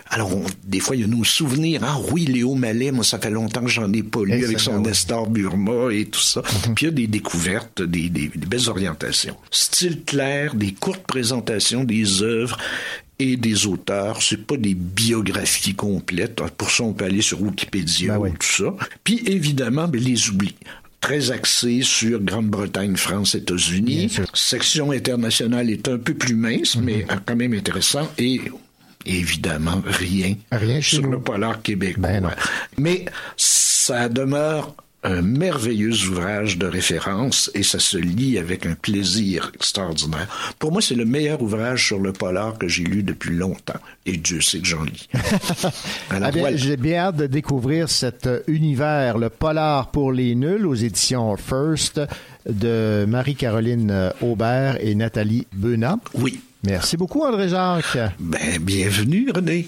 alors on- des fois il y a nos souvenirs. Ah oui, Léo Mallet, moi ça fait longtemps que j'en ai pas lu avec son Nestor Burma et tout ça. Puis il y a des découvertes, des, des- des belles orientations. Style clair, des courtes présentations des œuvres et des auteurs. C'est pas des biographies complètes. Pour ça, on peut aller sur Wikipédia ou tout ça. Puis évidemment, ben, les oublis très axé sur Grande-Bretagne, France, États-Unis. Section internationale est un peu plus mince, mais quand même intéressant. Et évidemment, rien, sur le polar québécois. Mais ça demeure un merveilleux ouvrage de référence et ça se lit avec un plaisir extraordinaire. Pour moi, c'est le meilleur ouvrage sur le polar que j'ai lu depuis longtemps. Et Dieu sait que j'en lis. Ah bien, voilà. J'ai bien hâte de découvrir cet euh, univers, le polar pour les nuls, aux éditions First de Marie-Caroline euh, Aubert et Nathalie Benat. Oui. Merci beaucoup, André-Jacques. Ben, bienvenue, René.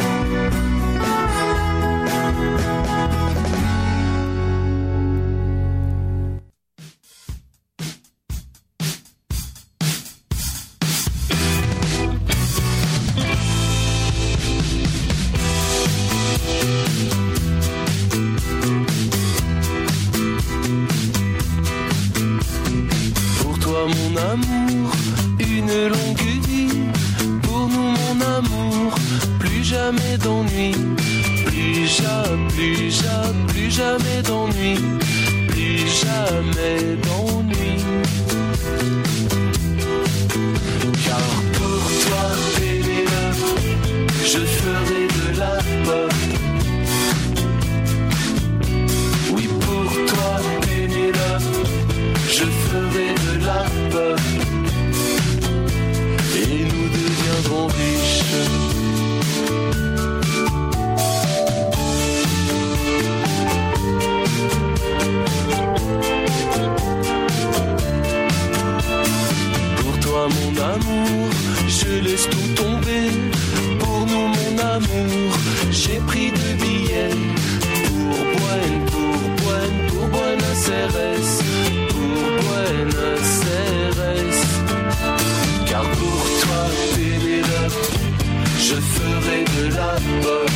Je laisse tout tomber. Pour nous mon amour, j'ai pris deux billets. Pour Buenos, pour Buenos, pour Buenos Aires, pour Buenos Aires. Car pour toi Pénélope, je ferai de la pop.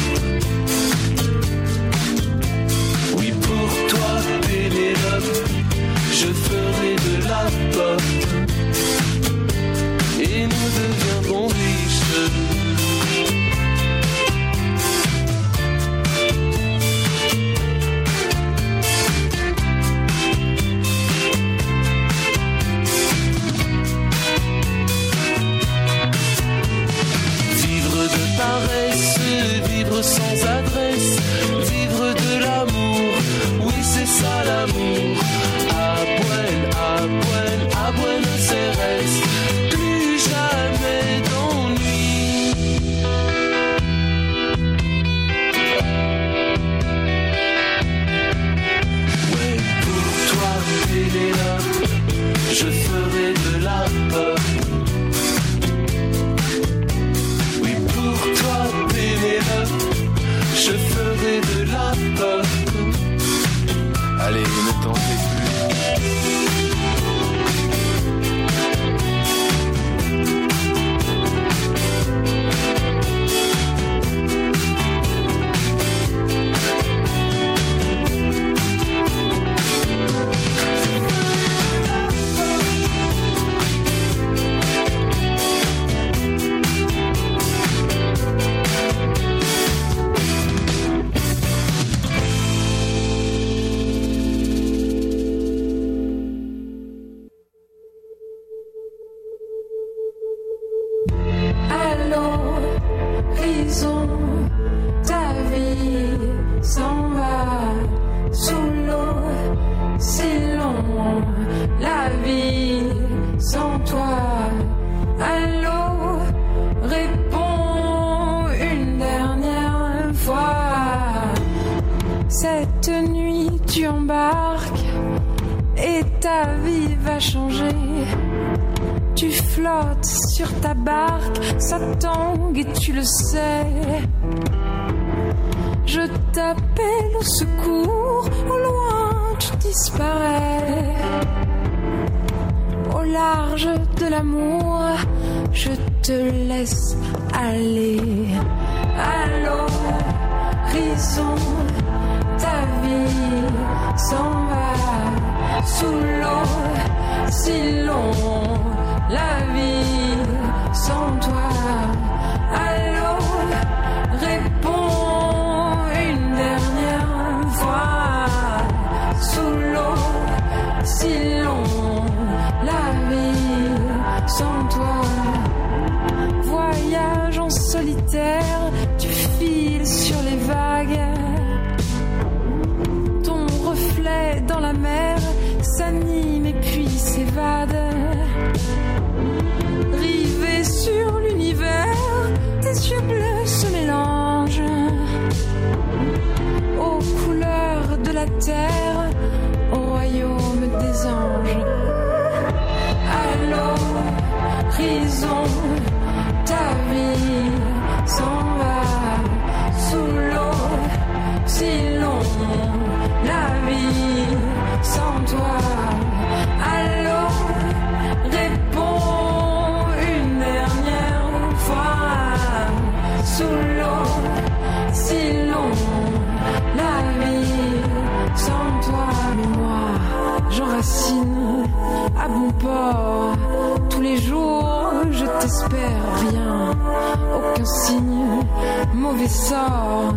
Mauvais sort.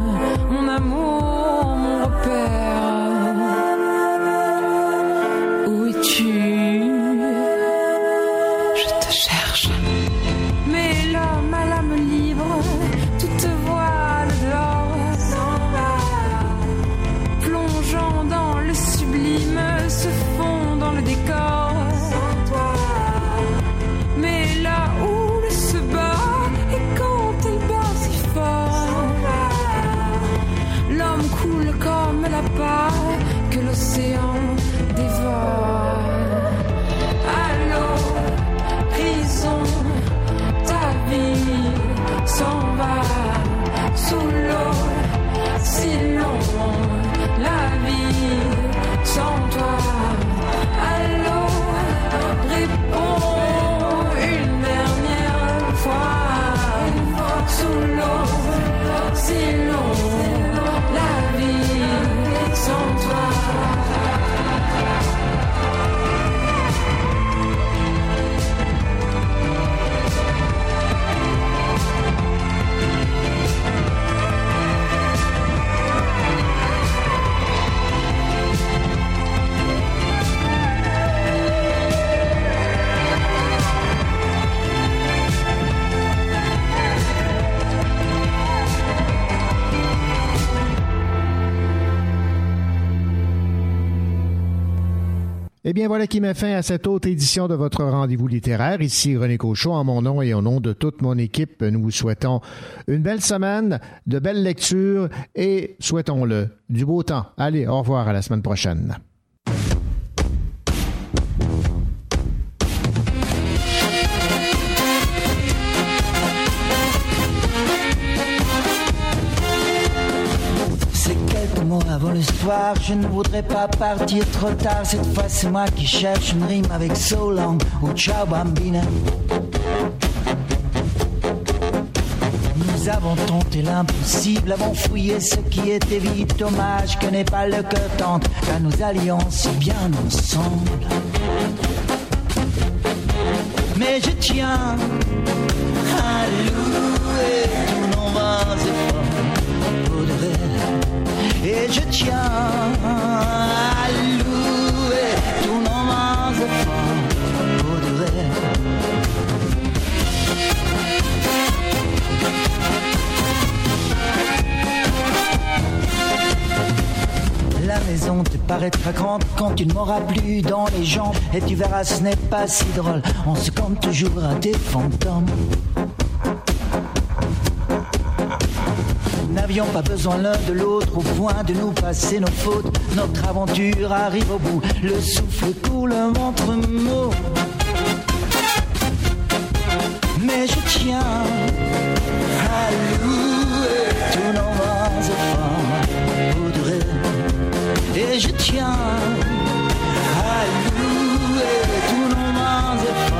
Mon amour, mon repère. Eh bien, voilà qui met fin à cette autre édition de votre rendez-vous littéraire. Ici René Cochon, en mon nom et au nom de toute mon équipe, nous vous souhaitons une belle semaine, de belles lectures et, souhaitons-le, du beau temps. Allez, au revoir à la semaine prochaine. Avant le soir, je ne voudrais pas partir trop tard. Cette fois, c'est moi qui cherche une rime avec so long ou ciao bambina. Nous avons tenté l'impossible, avons fouillé ce qui était vite. Dommage que n'est pas le cœur tente, car nous allions si bien ensemble. Mais je tiens à louer tous nos. Et je tiens à louer tous nos vrai. La maison te paraîtra grande quand tu ne m'auras plus dans les jambes. Et tu verras ce n'est pas si drôle, on se compte toujours à des fantômes N'avions pas besoin l'un de l'autre au point de nous passer nos fautes. Notre aventure arrive au bout, le souffle coule, le ventre mot Mais je tiens à louer tous nos pour de vrai. Et je tiens à louer tous nos vains efforts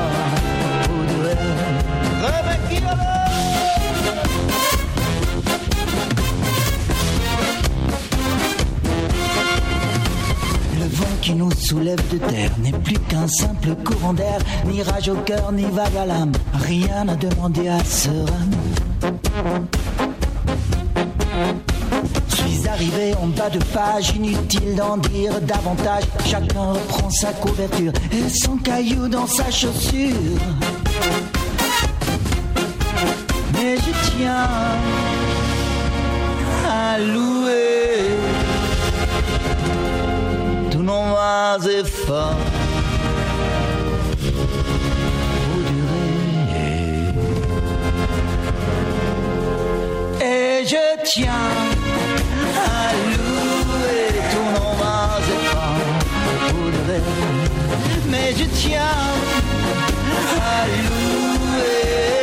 qui nous soulève de terre n'est plus qu'un simple courant d'air, ni rage au cœur, ni vague à l'âme. Rien à demander à ce rame. Suis arrivé en bas de page, inutile d'en dire davantage. Chacun reprend sa couverture et son caillou dans sa chaussure. Mais je tiens à louer pour durer. Et je tiens à louer vains efforts pour durer. Mais je tiens à louer